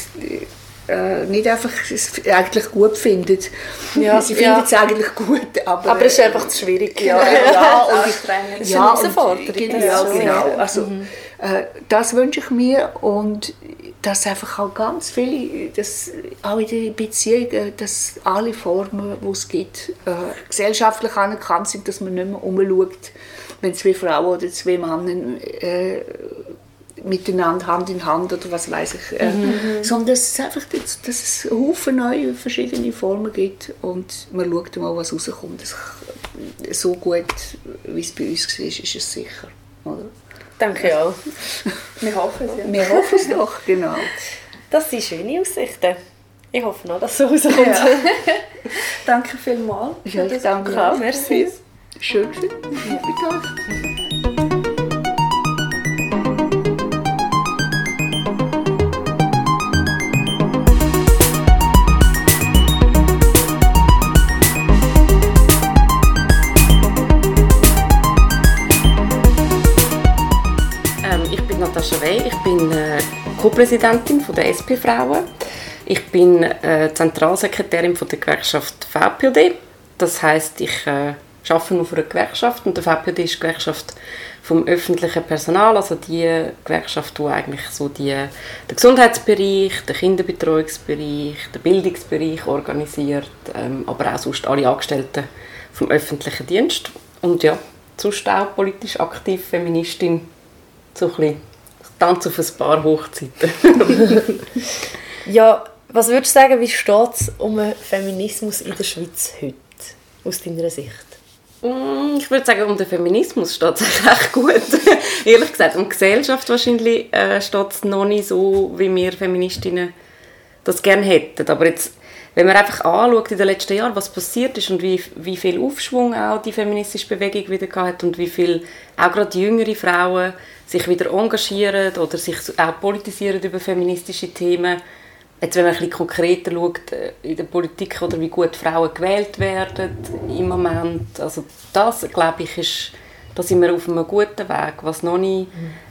[SPEAKER 3] äh, nicht einfach es eigentlich gut findet. Ja, sie findet ja. es eigentlich gut, aber...
[SPEAKER 1] Aber es ist einfach zu schwierig.
[SPEAKER 3] Ja, ja, ja und, es ist eine Herausforderung. Ja, genau. Also, mhm. äh, das wünsche ich mir und dass einfach auch ganz viele, dass auch in den Beziehungen, dass alle Formen, die es gibt, äh, gesellschaftlich anerkannt sind, dass man nicht mehr umschaut, wenn zwei Frauen oder zwei Männer äh, miteinander Hand in Hand oder was weiß ich, äh, mhm. sondern dass es einfach dass es Haufen neue verschiedene Formen gibt und man schaut mal, was rauskommt. Das, so gut, wie es bei uns war, ist es sicher. Oder?
[SPEAKER 1] Danke ja.
[SPEAKER 2] Wir hoffen es ja.
[SPEAKER 3] Wir hoffen es doch, genau.
[SPEAKER 1] Das sind schöne Aussichten. Ich hoffe noch, dass es so rauskommt. Ja.
[SPEAKER 2] danke vielmals.
[SPEAKER 3] Ja, danke auch. Merci. Schön gewesen. Ja. Mit euch.
[SPEAKER 4] bin äh, Co-Präsidentin der SP Frauen. Ich bin äh, Zentralsekretärin von der Gewerkschaft VPOD. Das heißt, ich äh, arbeite auf einer Gewerkschaft und der VPOD ist die Gewerkschaft vom öffentlichen Personal, also die Gewerkschaft, die eigentlich so die, den Gesundheitsbereich, den Kinderbetreuungsbereich, den Bildungsbereich organisiert, ähm, aber auch sonst alle Angestellten vom öffentlichen Dienst. Und ja, sonst auch politisch aktiv, Feministin, so ein bisschen tanze auf ein paar Hochzeiten.
[SPEAKER 1] ja, was würdest du sagen, wie steht es um den Feminismus in der Schweiz heute, aus deiner Sicht?
[SPEAKER 4] Mm, ich würde sagen, um den Feminismus steht es echt gut. Ehrlich gesagt, um die Gesellschaft wahrscheinlich äh, steht es noch nicht so, wie wir Feministinnen das gerne hätten. Aber jetzt wenn man einfach anschaut in den letzten Jahren, was passiert ist und wie, wie viel Aufschwung auch die feministische Bewegung wieder hat und wie viel auch gerade jüngere Frauen sich wieder engagieren oder sich auch politisieren über feministische Themen. Jetzt, wenn man ein bisschen konkreter schaut äh, in der Politik oder wie gut Frauen gewählt werden im Moment, also das, glaube ich, ist, da sind wir auf einem guten Weg. Was noch nicht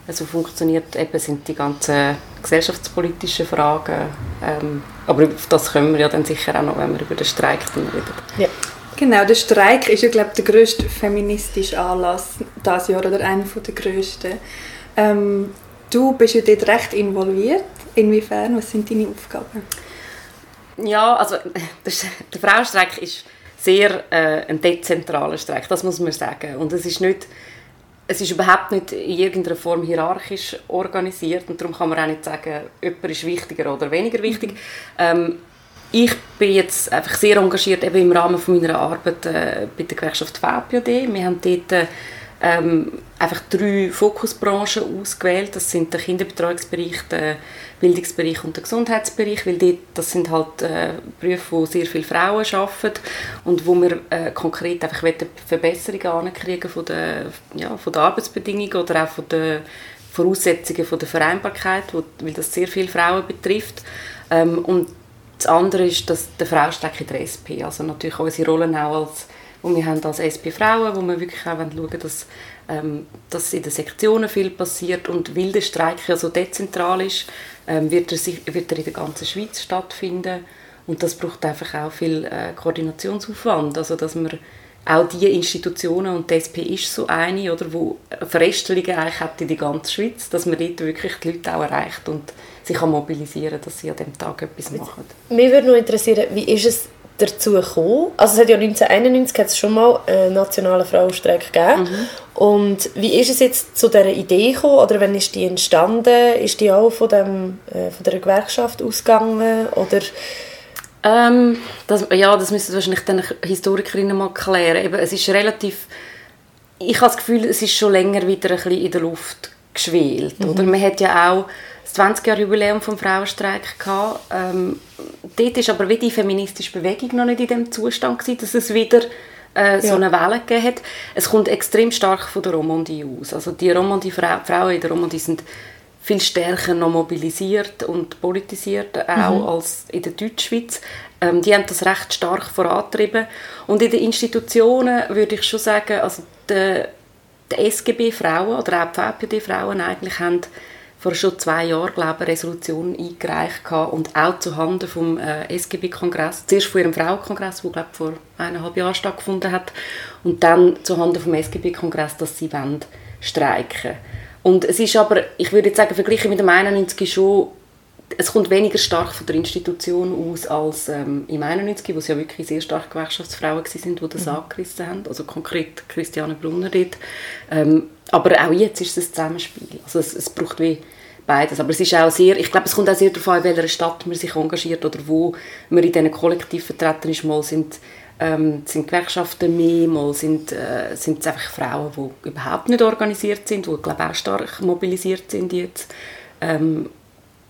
[SPEAKER 4] so funktioniert, eben sind die ganzen gesellschaftspolitischen Fragen. Ähm, aber auf das kommen wir ja dann sicher auch noch, wenn wir über den Streik reden.
[SPEAKER 2] Ja. Genau, der Streik ist ja, glaube ich, der grösste feministische Anlass dieses Jahr oder einer der grössten. Ähm, du bist ja dort recht involviert. Inwiefern? Was sind deine Aufgaben?
[SPEAKER 4] Ja, also der Frauenstreik ist sehr äh, ein dezentraler Streik, das muss man sagen. Und es ist nicht es ist überhaupt nicht in irgendeiner Form hierarchisch organisiert und darum kann man auch nicht sagen, jemand ist wichtiger oder weniger wichtig. Mhm. Ähm, ich bin jetzt einfach sehr engagiert eben im Rahmen von meiner Arbeit äh, bei der Gewerkschaft VPOD. Wir haben dort äh, ähm, einfach drei Fokusbranchen ausgewählt. Das sind der Kinderbetreuungsbereich, der Bildungsbereich und der Gesundheitsbereich, weil dort, das sind halt äh, Berufe, wo sehr viele Frauen arbeiten und wo wir äh, konkret einfach Verbesserungen ankriegen von der, ja, von der Arbeitsbedingungen oder auch von den Voraussetzungen von der Vereinbarkeit, wo, weil das sehr viele Frauen betrifft. Ähm, und das andere ist dass der Frauenstreck in der SP, also natürlich unsere Rollen auch als und wir haben als SP Frauen, wo wir wirklich auch schauen dass, ähm, dass in den Sektionen viel passiert und weil der Streik ja so dezentral ist, ähm, wird, er, wird er in der ganzen Schweiz stattfinden und das braucht einfach auch viel äh, Koordinationsaufwand, also dass man auch die Institutionen, und die SP ist so eine, oder, wo Verästelungen eigentlich hat in die ganze Schweiz, dass man dort wirklich die Leute auch erreicht und sich mobilisieren kann, dass sie an diesem Tag etwas machen.
[SPEAKER 1] Mich würde noch interessieren, wie ist es dazu gekommen? Also es hat ja 1991 hat es schon mal einen nationalen Frauenstreik gegeben. Mhm. Und wie ist es jetzt zu dieser Idee gekommen? Oder wann ist die entstanden? Ist die auch von, dem, äh, von der Gewerkschaft ausgegangen? Oder...
[SPEAKER 4] Ähm, das, ja, das müssen wahrscheinlich den Historikerinnen mal klären. Eben, es ist relativ... Ich habe das Gefühl, es ist schon länger wieder ein bisschen in der Luft geschwelt. Mhm. Oder? Man hat ja auch das 20-Jahre-Jubiläum vom Frauenstreik gehabt. Ähm, dort war aber wie die feministische Bewegung noch nicht in dem Zustand gewesen, dass es wieder äh, so ja. eine Welle gegeben hat. Es kommt extrem stark von der Romandie aus. Also die Romandie Frauen in der Romandie sind viel stärker noch mobilisiert und politisiert auch mhm. als in der Deutschschweiz. Ähm, die haben das recht stark vorantrieben. Und in den Institutionen würde ich schon sagen, also die, die SGB-Frauen oder auch die VPD-Frauen eigentlich haben vor schon zwei Jahren glaube ich, eine Resolution eingereicht und auch zuhanden vom äh, SGB-Kongress. Zuerst von ihrem Frauenkongress, der glaube ich, vor eineinhalb Jahren stattgefunden hat und dann zuhanden vom SGB-Kongress, dass sie wollen Und es ist aber, ich würde jetzt sagen, verglichen mit dem 91 schon es kommt weniger stark von der Institution aus als ähm, im 91, wo es ja wirklich sehr stark Gewerkschaftsfrauen sind, die das mhm. angerissen haben, also konkret Christiane Brunner dort. Ähm, aber auch jetzt ist es ein Zusammenspiel. Also es, es braucht wie beides. Aber es ist auch sehr, ich glaube, es kommt auch sehr darauf an, in welcher Stadt man sich engagiert oder wo man in diesen Kollektiv vertreten ist. Mal sind, ähm, sind Gewerkschaften mehr, mal sind, äh, sind es einfach Frauen, die überhaupt nicht organisiert sind, die, glaube auch stark mobilisiert sind jetzt. Ähm,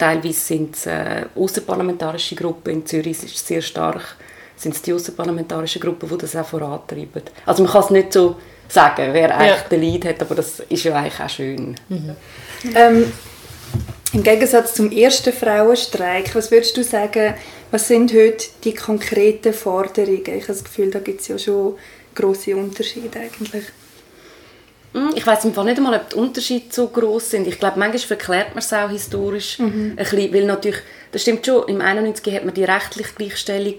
[SPEAKER 4] teilweise sind es äh, außerparlamentarische Gruppen. In Zürich ist es sehr stark sind es die außerparlamentarischen Gruppen, die das auch vorantreiben. Also man kann es nicht so sagen, wer eigentlich ja. den Lead hat, aber das ist ja eigentlich auch schön.
[SPEAKER 2] Mhm. Ähm, Im Gegensatz zum ersten Frauenstreik, was würdest du sagen, was sind heute die konkreten Forderungen? Ich habe das Gefühl, da gibt es ja schon große Unterschiede eigentlich.
[SPEAKER 4] Hm, ich weiß nicht einmal, ob die Unterschiede so groß sind. Ich glaube, manchmal verklärt man es auch historisch mhm. ein bisschen, weil natürlich, das stimmt schon, im 91 hat man die rechtliche Gleichstellung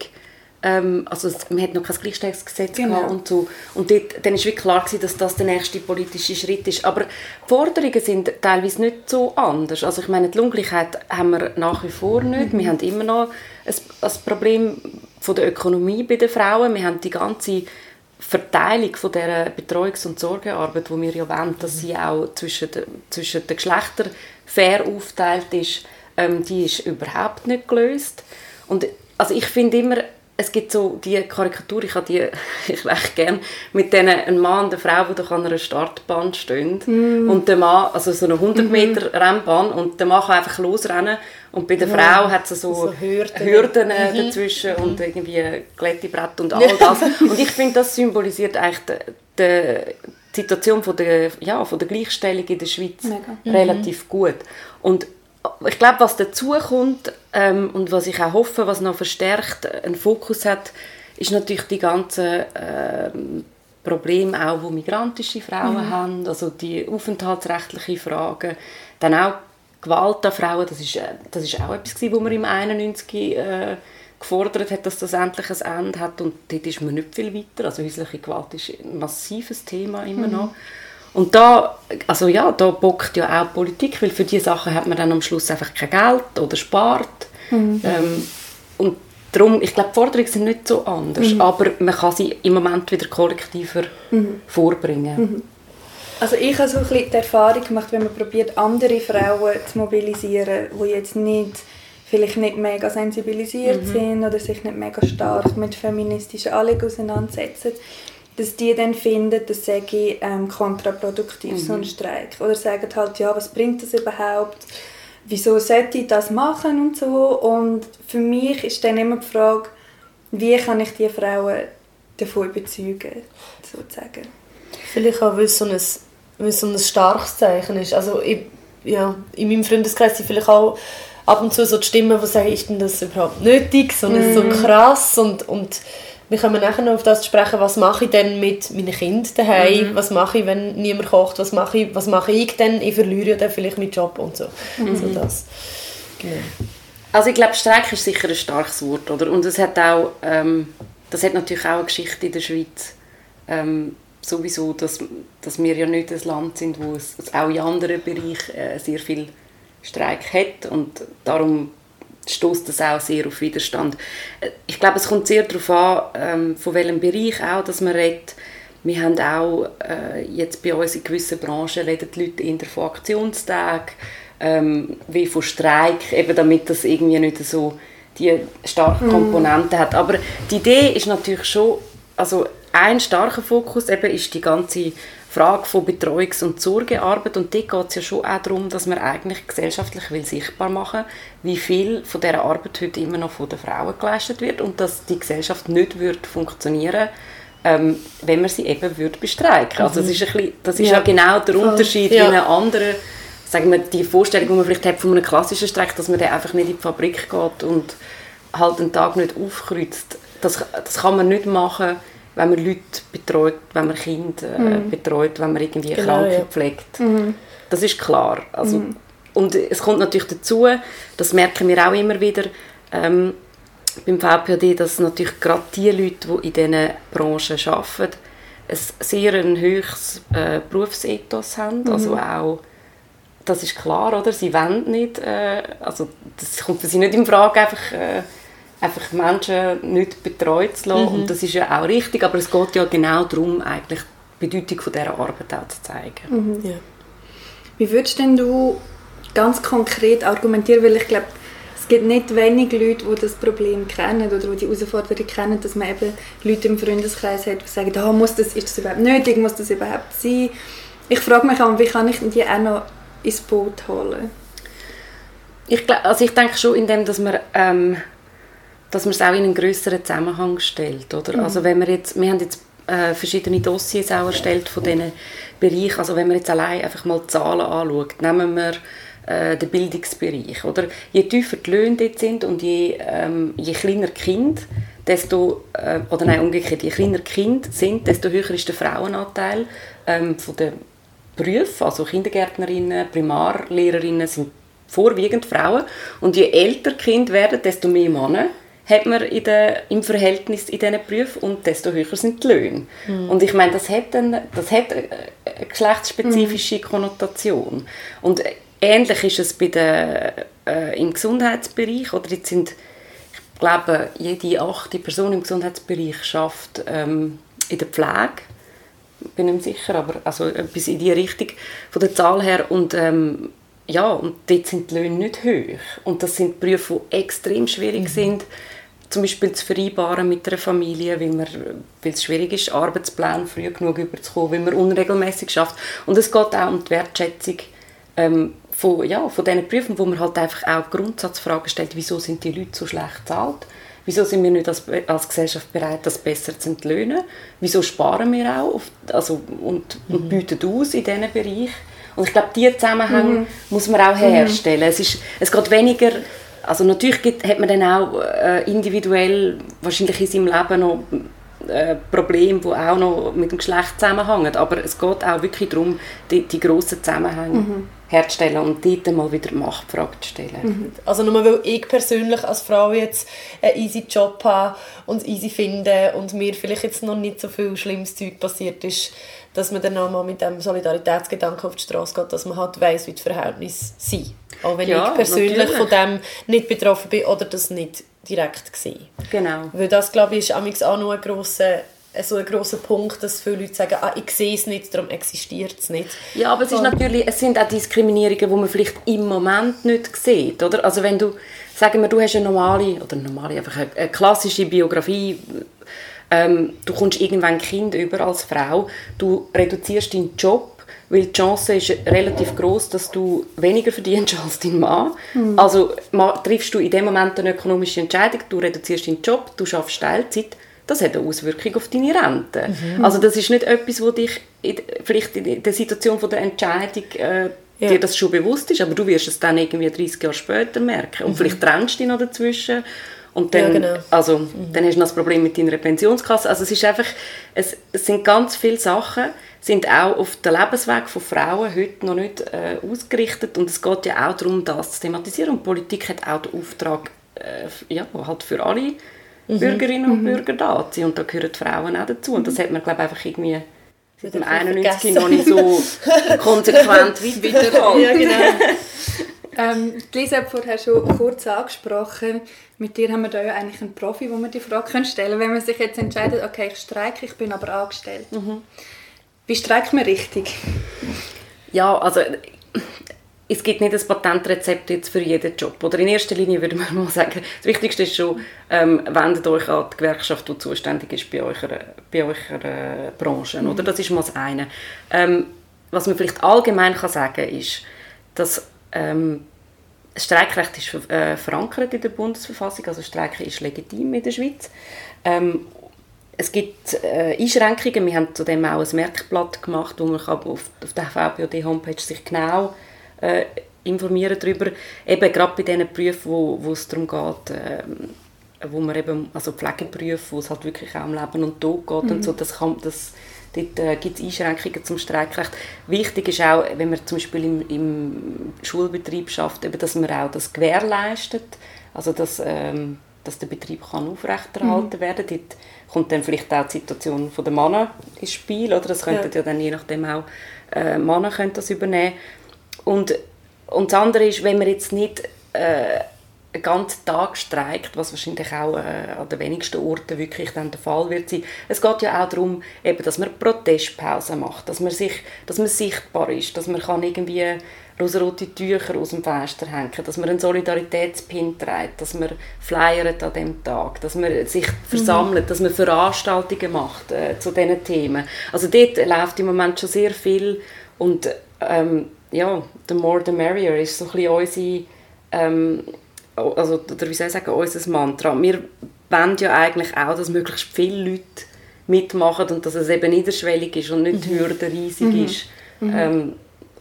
[SPEAKER 4] ähm, also es, man hat noch kein Gleichstellungsgesetz genau. und so. Und dort, dann war wirklich klar, gewesen, dass das der nächste politische Schritt ist. Aber die Forderungen sind teilweise nicht so anders. Also ich meine, die Lohngleichheit haben wir nach wie vor nicht. Mhm. Wir haben immer noch ein, ein Problem von der Ökonomie bei den Frauen. Wir haben die ganze Verteilung von der Betreuungs- und Sorgearbeit, wo wir ja wollen, dass sie auch zwischen, de, zwischen den Geschlechtern fair aufteilt ist, ähm, die ist überhaupt nicht gelöst. Und also ich finde immer, es gibt so die Karikatur, ich habe die ich recht gern, mit denen ein Mann und eine Frau, die an einer Startbahn stehen mm. und der Mann, also so eine 100 mhm. Meter mm. Rennbahn und der Mann kann einfach losrennen und bei der ja. Frau hat sie so, so Hürden, Hürden äh, mhm. dazwischen und mhm. irgendwie Glättebrett und all das und ich finde, das symbolisiert eigentlich die, die Situation von der, ja, von der Gleichstellung in der Schweiz Mega. relativ mhm. gut und ich glaube, was dazu kommt ähm, und was ich auch hoffe, was noch verstärkt einen Fokus hat, ist natürlich die ganzen ähm, Probleme auch, die migrantische Frauen mhm. haben, also die aufenthaltsrechtlichen Fragen, dann auch Gewalt an Frauen, das ist, äh, das ist auch etwas, was man im 91 äh, gefordert hat, dass das endlich ein Ende hat und dort ist man nicht viel weiter, also häusliche Gewalt ist ein massives Thema immer mhm. noch. Und da, also ja, da bockt ja auch Politik, weil für diese Sachen hat man dann am Schluss einfach kein Geld oder spart. Mhm. Ähm, und darum, ich glaube, die Forderungen sind nicht so anders, mhm. aber man kann sie im Moment wieder kollektiver mhm. vorbringen.
[SPEAKER 2] Mhm. Also ich habe so ein bisschen die Erfahrung gemacht, wenn man probiert, andere Frauen zu mobilisieren, die jetzt nicht vielleicht nicht mega sensibilisiert mhm. sind oder sich nicht mega stark mit feministischen Anliegen auseinandersetzen, dass die dann finden, das sei ähm, kontraproduktiv, mhm. so ein mhm. Streik. Oder sagen halt, ja, was bringt das überhaupt? Wieso sollte ich das machen und so? Und für mich ist dann immer die Frage, wie kann ich die Frauen davon überzeugen, sozusagen.
[SPEAKER 1] Vielleicht auch, weil es so ein, weil so ein starkes Zeichen ist. Also ich, ja, in meinem Freundeskreis sind vielleicht auch ab und zu so die Stimmen, die sagen, ist denn das überhaupt nötig, so, mm. so krass und, und wir kommen nachher noch auf das zu sprechen, was mache ich denn mit meinen Kindern daheim, mhm. was mache ich, wenn niemand kocht, was mache ich, was mache ich denn, ich verliere ja dann vielleicht meinen Job und so. Mhm. Also das.
[SPEAKER 4] Genau. Also ich glaube, Streik ist sicher ein starkes Wort, oder? Und es hat auch, ähm, das hat natürlich auch eine Geschichte in der Schweiz. Ähm, sowieso, dass, dass wir ja nicht ein Land sind, wo es auch in anderen Bereichen äh, sehr viel Streik hat und darum stößt das auch sehr auf Widerstand. Ich glaube, es kommt sehr darauf an, ähm, von welchem Bereich auch, dass man redet. Wir haben auch äh, jetzt bei uns in gewissen Branchen reden die Leute eher von Aktionstagen, ähm, wie von Streik, eben damit das irgendwie nicht so die starke mhm. Komponente mm. hat. Aber die Idee ist natürlich schon, also ein starker Fokus eben ist die ganze Frage von Betreuungs- und Sorgearbeit und dort geht es ja schon auch darum, dass man eigentlich gesellschaftlich will sichtbar machen wie viel von dieser Arbeit heute immer noch von den Frauen geleistet wird und dass die Gesellschaft nicht wird funktionieren ähm, wenn man sie eben würde bestreiken. Mhm. Also das ist, ein bisschen, das ist ja. ja genau der Unterschied ja. wie eine andere sagen wir, die Vorstellung, die man vielleicht hat von einem klassischen Streik, dass man dann einfach nicht in die Fabrik geht und halt einen Tag nicht aufkreuzt. Das, das kann man nicht machen, wenn man Leute betreut, wenn man Kinder äh, mhm. betreut, wenn man irgendwie genau, Kranke ja. pflegt. Mhm. Das ist klar. Also, mhm. Und es kommt natürlich dazu, das merken wir auch immer wieder ähm, beim VPD, dass natürlich gerade die Leute, die in diesen Branchen arbeiten, ein sehr ein höchstes äh, Berufsethos haben. Also mhm. auch, das ist klar, oder? Sie wollen nicht, äh, also das kommt für sie nicht in Frage, einfach... Äh, einfach Menschen nicht betreut zu lassen. Mhm. Und das ist ja auch richtig, aber es geht ja genau darum, eigentlich die Bedeutung von dieser Arbeit auch zu zeigen.
[SPEAKER 2] Mhm. Ja. Wie würdest denn du ganz konkret argumentieren, weil ich glaube, es gibt nicht wenige Leute, die das Problem kennen oder die die Herausforderung kennen, dass man eben Leute im Freundeskreis hat, die sagen, oh, muss das, ist das überhaupt nötig, muss das überhaupt sein? Ich frage mich auch, wie kann ich die auch noch ins Boot holen?
[SPEAKER 4] Ich, also ich denke schon, indem dass man ähm, dass man es auch in einen größeren Zusammenhang stellt. Oder? Mhm. Also wenn wir, jetzt, wir haben jetzt äh, verschiedene Dossiers auch erstellt von diesen Bereichen. Also wenn man jetzt allein einfach mal Zahlen anschaut, nehmen wir äh, den Bildungsbereich. Oder? Je tiefer die Löhne dort sind und je, ähm, je kleiner Kind, desto, äh, oder nein, umgekehrt, je kleiner Kind sind, desto höher ist der Frauenanteil ähm, von den Berufen. Also Kindergärtnerinnen, Primarlehrerinnen sind vorwiegend Frauen. Und je älter Kind werden, desto mehr Männer hat man in der, im Verhältnis in diesen Berufen und desto höher sind die Löhne. Mhm. Und ich meine, das hat, eine, das hat eine geschlechtsspezifische mhm. Konnotation. Und ähnlich ist es bei der, äh, im Gesundheitsbereich. Oder jetzt sind, ich glaube, jede achte Person im Gesundheitsbereich schafft ähm, in der Pflege. Bin ich sicher, aber also etwas in die Richtung von der Zahl her. Und ähm, ja, und dort sind die Löhne nicht hoch. Und das sind Berufe, die extrem schwierig mhm. sind zum Beispiel zu vereinbaren mit einer Familie, weil, man, weil es schwierig ist, Arbeitspläne früh genug überzukommen, weil man unregelmäßig schafft. Und es geht auch um die Wertschätzung ähm, von, ja, von diesen Berufen, wo man halt einfach auch Grundsatzfragen stellt, wieso sind die Leute so schlecht bezahlt? Wieso sind wir nicht als, als Gesellschaft bereit, das besser zu entlöhnen? Wieso sparen wir auch auf, also, und, mhm. und bieten aus in diesen Bereich? Und ich glaube, diese Zusammenhänge mhm. muss man auch herstellen. Mhm. Es, ist, es geht weniger also natürlich gibt, hat man dann auch äh, individuell wahrscheinlich in seinem Leben noch äh, Probleme, die auch noch mit dem Geschlecht zusammenhängen. Aber es geht auch wirklich darum, die, die grossen Zusammenhänge mhm. herzustellen und dort mal wieder Machtfrage zu stellen.
[SPEAKER 1] Mhm. Also nur weil ich persönlich als Frau jetzt einen easy Job habe und easy finde und mir vielleicht jetzt noch nicht so viel schlimmes Zeug passiert ist, dass man dann nochmal mit dem Solidaritätsgedanken auf die Straße geht, dass man halt weiss, wie die Verhältnisse sind. Auch wenn ja, ich persönlich natürlich. von dem nicht betroffen bin oder das nicht direkt gesehen.
[SPEAKER 4] Genau.
[SPEAKER 1] Weil das, glaube ich, ist auch noch ein grosser so ein grosser Punkt, dass viele Leute sagen, ah, ich sehe es nicht, darum existiert es nicht.
[SPEAKER 4] Ja, aber es, ist natürlich, es sind auch Diskriminierungen, die man vielleicht im Moment nicht sieht. Oder? Also wenn du, sagen wir, du hast eine normale, oder normale, einfach eine, eine klassische Biografie, ähm, du kommst irgendwann Kind über als Frau, du reduzierst deinen Job, weil die Chance ist relativ groß, dass du weniger verdienst als dein Mann. Mhm. Also triffst du in dem Moment eine ökonomische Entscheidung, du reduzierst deinen Job, du schaffst Teilzeit, das hat eine Auswirkung auf deine Rente. Mhm. Also das ist nicht etwas, wo dich in, vielleicht in der Situation von der Entscheidung äh, ja. dir das schon bewusst ist, aber du wirst es dann irgendwie 30 Jahre später merken. Und mhm. vielleicht trennst du dich noch dazwischen und dann, ja, genau. also, mhm. dann hast du noch das Problem mit deiner Pensionskasse. Also es ist einfach, es, es sind ganz viele Sachen, sind auch auf den Lebensweg von Frauen heute noch nicht äh, ausgerichtet und es geht ja auch darum, das zu thematisieren und Politik hat auch den Auftrag, äh, ja, halt für alle mhm. Bürgerinnen und mhm. Bürger da zu sein und da gehören Frauen auch dazu und das hat man, glaube ich, einfach irgendwie seit dem 91 noch nicht so konsequent weitergehalten.
[SPEAKER 1] ja, genau.
[SPEAKER 2] Ähm, Lisa hat vorher schon kurz angesprochen, mit dir haben wir da ja eigentlich einen Profi, wo man die Frage stellen können. Wenn man sich jetzt entscheidet, okay, ich streike, ich bin aber angestellt. Mhm. Wie streikt man richtig?
[SPEAKER 4] Ja, also es gibt nicht ein Patentrezept jetzt für jeden Job. Oder in erster Linie würde man mal sagen, das Wichtigste ist schon, ähm, wendet euch an die Gewerkschaft, die zuständig ist bei eurer, bei eurer Branche. Mhm. Oder? Das ist mal das eine. Ähm, was man vielleicht allgemein kann sagen ist, dass ähm, das Streikrecht ist äh, verankert in der Bundesverfassung, also Streiken ist legitim in der Schweiz. Ähm, es gibt äh, Einschränkungen, wir haben zudem auch ein Merkblatt gemacht, wo man auf, auf der VBOD-Homepage sich genau äh, informieren darüber, eben gerade bei diesen Berufen, wo, wo es darum geht, äh, wo man eben, also Pflegeberufe, wo es halt wirklich auch um Leben und Tod geht mhm. und so, das kann, das, dort äh, gibt es Einschränkungen zum Streikrecht. Wichtig ist auch, wenn man zum Beispiel im, im Schulbetrieb schafft, eben, dass man auch das gewährleistet, also dass, ähm, dass der Betrieb kann aufrechterhalten mhm. werden kann. Dort kommt dann vielleicht auch die Situation der Männer ins Spiel, oder das könnten ja. ja dann je nachdem auch äh, Männer können das übernehmen und, und das andere ist, wenn man jetzt nicht äh, einen ganzen Tag streikt, was wahrscheinlich auch äh, an den wenigsten Orten wirklich dann der Fall wird sein. Es geht ja auch darum, eben, dass man Protestpause macht, dass man, sich, dass man sichtbar ist, dass man kann irgendwie rosarote Tücher aus dem Fenster hängen, dass man einen Solidaritätspin trägt, dass man flyert an dem Tag, dass man sich versammelt, mhm. dass man Veranstaltungen macht äh, zu diesen Themen. Also dort läuft im Moment schon sehr viel und ähm, ja, the more the merrier ist so ein bisschen unsere, ähm, also, oder wie soll ich sagen, unser Mantra. Wir wollen ja eigentlich auch, dass möglichst viele Leute mitmachen und dass es eben niederschwellig ist und nicht mhm. Hürde riesig mhm. ist. Mhm. Ähm,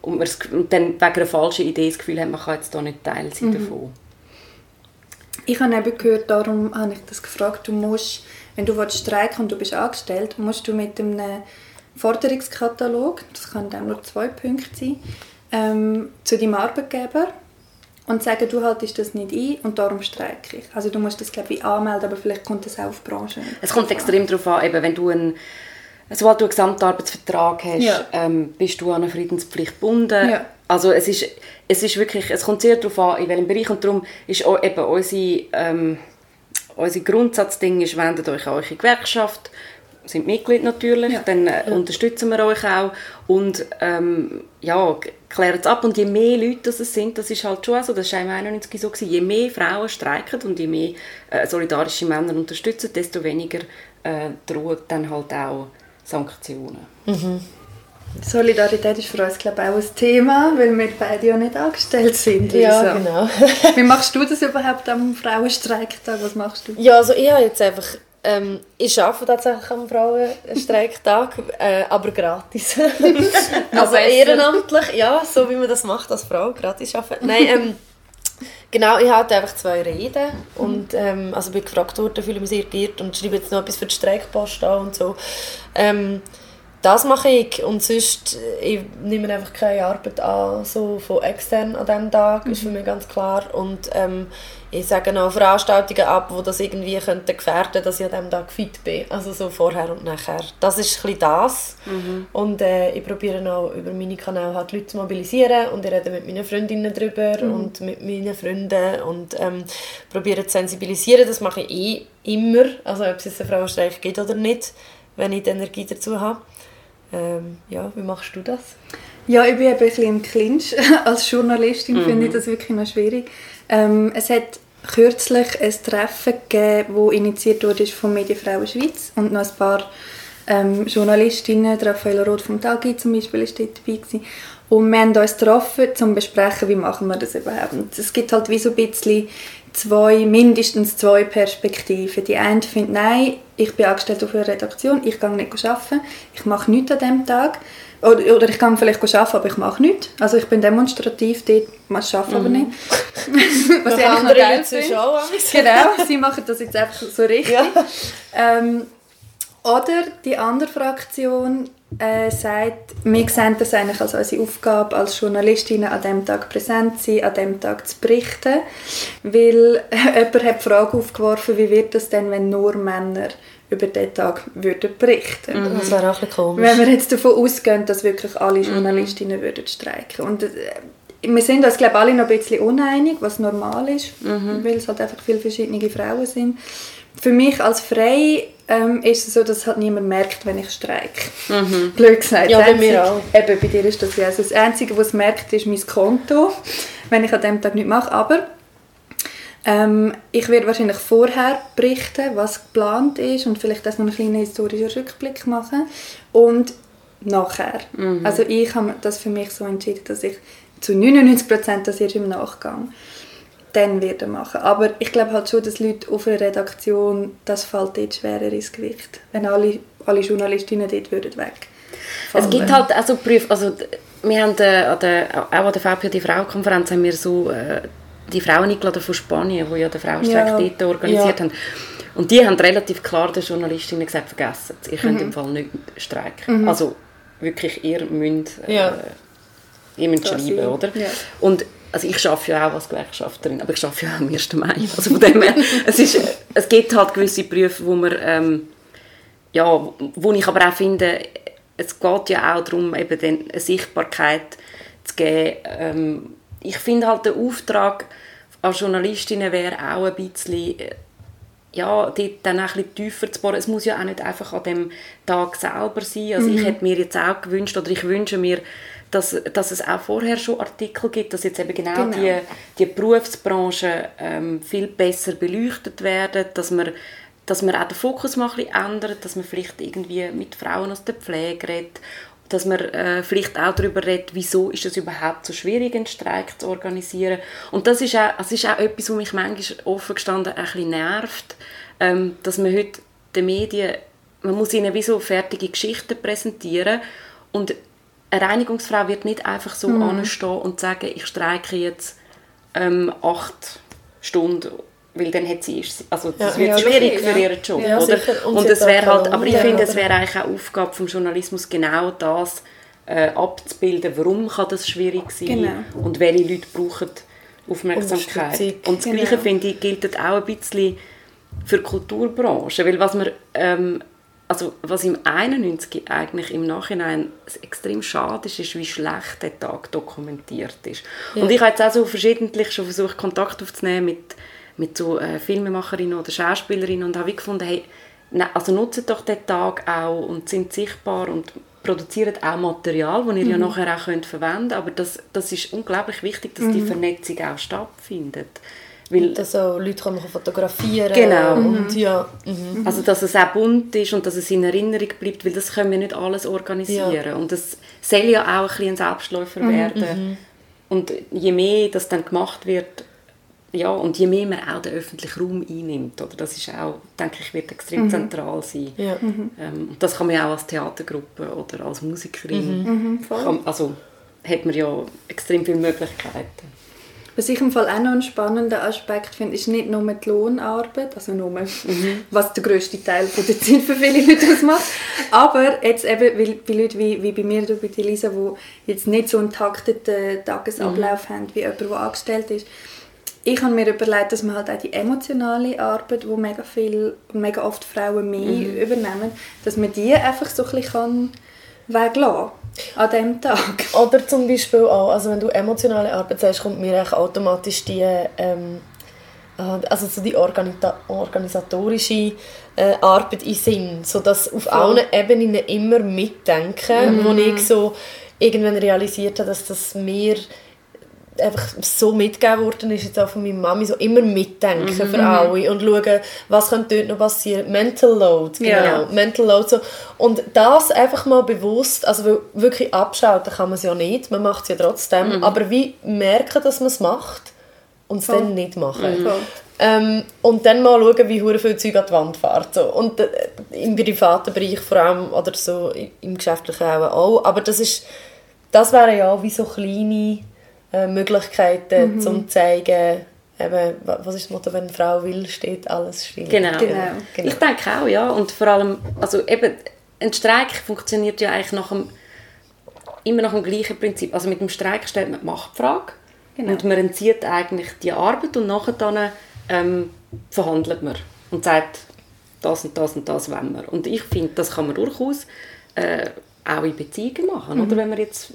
[SPEAKER 4] und, man und dann wegen einer falschen Idee das Gefühl hat, man kann jetzt da nicht Teil sein mhm. davon.
[SPEAKER 2] Ich habe eben gehört, darum habe ich das gefragt, du musst, wenn du streiken und du bist angestellt, musst du mit einem Forderungskatalog, das können dann nur zwei Punkte sein, ähm, zu deinem Arbeitgeber und sagen, du haltest das nicht ein und darum streike ich. Also du musst das glaube ich anmelden, aber vielleicht kommt das auch auf die Branche.
[SPEAKER 4] Es kommt extrem darauf an, eben, wenn du einen Sobald du einen Gesamtarbeitsvertrag hast, ja. ähm, bist du an eine Friedenspflicht gebunden. Ja. Also es ist, es ist wirklich, es kommt sehr darauf an, in welchem Bereich und darum ist auch eben unsere, ähm, unser Grundsatzding ist, wendet euch an eure Gewerkschaft, sind Mitglied natürlich, ja. dann äh, unterstützen wir euch auch und ähm, ja, klärt es ab und je mehr Leute das es sind, das ist halt schon so, das war 91 so, gewesen, je mehr Frauen streiken und je mehr äh, solidarische Männer unterstützen, desto weniger äh, droht dann halt auch Sanktionen.
[SPEAKER 2] Mhm. Solidarität ist für uns glaube ich, auch ein Thema, weil wir beide ja nicht angestellt sind.
[SPEAKER 1] Ja, genau.
[SPEAKER 2] Wie machst du das überhaupt am Frauenstreiktag? Was machst du?
[SPEAKER 1] Ja, also ich habe jetzt einfach ähm, ich arbeite tatsächlich am Frauenstreiktag, äh, aber gratis. also ehrenamtlich, ja, so wie man das macht als Frau, gratis arbeiten. Nein, ähm, genau, ich hatte einfach zwei Reden und ähm, also bin gefragt worden, fühle mich sehr geehrt und schreibe jetzt noch etwas für die Streikpost an und so. Ähm, das mache ich und sonst ich nehme einfach keine Arbeit an, so von extern an diesem Tag, mhm. ist für mich ganz klar und ähm, ich sage noch Veranstaltungen ab, wo das irgendwie könnte gefährden, dass ich an diesem Tag fit bin, also so vorher und nachher. Das ist ein das mhm. und äh, ich probiere noch über meine Kanäle halt Leute zu mobilisieren und ich rede mit meinen Freundinnen darüber mhm. und mit meinen Freunden und ähm, probiere zu sensibilisieren, das mache ich eh immer, also ob es jetzt einen Frauenstreik gibt oder nicht, wenn ich die Energie dazu habe. Ähm, ja, wie machst du das?
[SPEAKER 2] Ja, ich bin ein bisschen im Clinch. Als Journalistin mhm. finde ich das wirklich noch schwierig. Ähm, es hat kürzlich ein Treffen gegeben, das initiiert wurde von Medienfrauen Schweiz und noch ein paar ähm, Journalistinnen, Raffaella Roth vom Tagi zum Beispiel, ist dort dabei gewesen. Und wir haben uns getroffen, um zu besprechen, wie machen wir das überhaupt. Und es gibt halt wie so ein bisschen zwei, mindestens zwei Perspektiven. Die eine findet, nein, ich bin angestellt auf einer Redaktion, ich gehe nicht arbeiten, ich mache nichts an diesem Tag. Oder, oder ich kann vielleicht arbeiten, aber ich mache nichts. Also ich bin demonstrativ dort, ich arbeite mhm. aber nicht.
[SPEAKER 1] Was ich noch geil finde.
[SPEAKER 2] Genau, sie machen das jetzt einfach so richtig. Ja. Ähm, oder die andere Fraktion äh, sagt, wir sehen das eigentlich als unsere Aufgabe als Journalistinnen an diesem Tag präsent zu sein, an diesem Tag zu berichten. Weil äh, jemand hat die Frage aufgeworfen, wie wird das denn, wenn nur Männer über diesen Tag würden berichten
[SPEAKER 1] mhm. Das wäre auch ein
[SPEAKER 2] komisch. Wenn wir jetzt davon ausgehen, dass wirklich alle mhm. Journalistinnen mhm. würden streiken. Und äh, wir sind uns glaube alle noch ein bisschen uneinig, was normal ist, mhm. weil es halt einfach viele verschiedene Frauen sind. Für mich als Frei ähm, ist es so, dass halt niemand merkt, wenn ich streike. Mhm. Blöd gesagt.
[SPEAKER 1] Ja, bei mir auch.
[SPEAKER 2] Eben, bei dir ist das ja also das Einzige, was es merkt, ist mein Konto, wenn ich an dem Tag nichts mache. Aber ähm, ich werde wahrscheinlich vorher berichten, was geplant ist und vielleicht auch noch einen kleinen historischen Rückblick machen. Und nachher. Mhm. Also ich habe das für mich so entschieden, dass ich zu 99 Prozent das erst im Nachgang dann werde machen. Aber ich glaube halt schon, dass Leute auf einer Redaktion, das fällt dort schwerer ins Gewicht, wenn alle, alle Journalistinnen dort würden weg.
[SPEAKER 4] Es gibt halt also Berufe, also wir haben äh, an der, auch an der VPO, die Frauenkonferenz, haben wir so äh, die Frauen eingeladen von Spanien, die ja den Frauenstreik ja. dort organisiert ja. haben. Und die haben relativ klar den Journalistinnen gesagt, vergessen ihr könnt mhm. im Fall nicht streiken. Mhm. Also wirklich, ihr müsst, äh, ja. ihr müsst schreiben, oder? Ja. Und also ich arbeite ja auch als Gewerkschafterin, aber ich arbeite ja auch am 1. Mai. Also von dem her, es, ist, es gibt halt gewisse Berufe, wo man, ähm, ja, wo ich aber auch finde, es geht ja auch darum, eben eine Sichtbarkeit zu geben. Ähm, ich finde halt, der Auftrag als Journalistinnen wäre auch ein bisschen ja, dort dann ein bisschen tiefer zu bohren. Es muss ja auch nicht einfach an dem Tag selber sein. Also mhm. ich hätte mir jetzt auch gewünscht, oder ich wünsche mir, dass, dass es auch vorher schon Artikel gibt, dass jetzt eben genau, genau. Die, die Berufsbranchen ähm, viel besser beleuchtet werden, dass man, dass man auch den Fokus mal ein bisschen ändert, dass man vielleicht irgendwie mit Frauen aus der Pflege redet, dass man äh, vielleicht auch darüber redet, wieso ist es überhaupt so schwierig, einen Streik zu organisieren. Und das ist auch, das ist auch etwas, was mich manchmal offen gestanden ein bisschen nervt, ähm, dass man heute den Medien, man muss ihnen wie so fertige Geschichten präsentieren und eine Reinigungsfrau wird nicht einfach so mhm. anstehen und sagen, ich streike jetzt ähm, acht Stunden, weil dann hat sie, also das ja, wird ja, schwierig für ja. ihren Job, oder? Und, und es wäre halt, aber ich finde, es wäre eigentlich auch Aufgabe vom Journalismus genau das äh, abzubilden, warum kann das schwierig sein genau. und welche Leute brauchen Aufmerksamkeit. Und das genau. Gleiche finde ich gilt auch ein bisschen für die Kulturbranche, weil was man ähm, also was im 91 eigentlich im Nachhinein extrem schade ist, ist, wie schlecht der Tag dokumentiert ist. Ja. Und ich habe jetzt auch so verschiedentlich schon versucht, Kontakt aufzunehmen mit, mit so äh, Filmemacherinnen oder Schauspielerinnen und habe gefunden, hey, ne, also nutzt doch den Tag auch und sind sichtbar und produzieren auch Material, das ihr mhm. ja nachher auch könnt verwenden könnt. Aber das, das ist unglaublich wichtig, dass mhm. die Vernetzung auch stattfindet.
[SPEAKER 1] Weil, dass auch Leute kann fotografieren
[SPEAKER 4] genau.
[SPEAKER 1] und
[SPEAKER 4] mhm. ja. Mhm. Also dass es auch bunt ist und dass es in Erinnerung bleibt, weil das können wir nicht alles organisieren. Ja. Und das soll ja auch ein, bisschen ein Selbstläufer mhm. werden. Mhm. Und je mehr das dann gemacht wird, ja, und je mehr man auch den öffentlichen Raum einnimmt, oder, das ist auch, denke ich, wird extrem mhm. zentral sein. Ja. Mhm. Ähm, das kann man ja auch als Theatergruppe oder als Musikerin, kann, also hat man ja extrem viele Möglichkeiten.
[SPEAKER 2] Was ich im Fall auch noch einen spannenden Aspekt finde, ist nicht nur die Lohnarbeit, also nur, mhm. was der grösste Teil von der Zeit für viele Leute ausmacht, aber jetzt eben, weil bei Leuten wie, wie bei mir oder bei Lisa, die jetzt nicht so einen takteten Tagesablauf mhm. haben, wie jemand, der angestellt ist, ich habe mir überlegt, dass man halt auch die emotionale Arbeit, wo mega viel, mega oft Frauen mehr mhm. übernehmen, dass man die einfach so ein bisschen weglassen kann an diesem Tag.
[SPEAKER 1] Oder zum Beispiel auch, also wenn du emotionale Arbeit sagst, kommt mir automatisch die, ähm, äh, also so die Organita organisatorische äh, Arbeit in Sinn, sodass auf allen Ebenen immer mitdenken, mhm. wo ich so irgendwann realisiert habe, dass das mir einfach so mitgegeben worden ist, jetzt auch von meiner Mami, so immer mitdenken mhm. für alle und schauen, was könnte dort noch passieren. Mental Load, genau. Ja. Mental Load, so. Und das einfach mal bewusst, also wirklich abschalten kann man es ja nicht, man macht es ja trotzdem, mhm. aber wie merken, dass man es macht und es dann nicht machen. Mhm. Ähm, und dann mal schauen, wie viel Zeug an die Wand fährt. So. Und äh, im privaten Bereich vor allem, oder so im geschäftlichen auch, aber das ist, das wären ja wie so kleine äh, Möglichkeiten, mhm. um zu zeigen, eben, was ist das Motto, wenn eine Frau will, steht alles still.
[SPEAKER 4] Genau. genau. genau. Ich denke auch, ja. Und vor allem, also eben, ein Streik funktioniert ja eigentlich nach dem, immer nach dem gleichen Prinzip. Also mit dem Streik stellt man die Machtfrage genau. und man entzieht eigentlich die Arbeit und nachher dann ähm, verhandelt man und sagt, das und das und das wollen wir. Und ich finde, das kann man durchaus äh, auch in Beziehungen machen. Mhm. Oder wenn man jetzt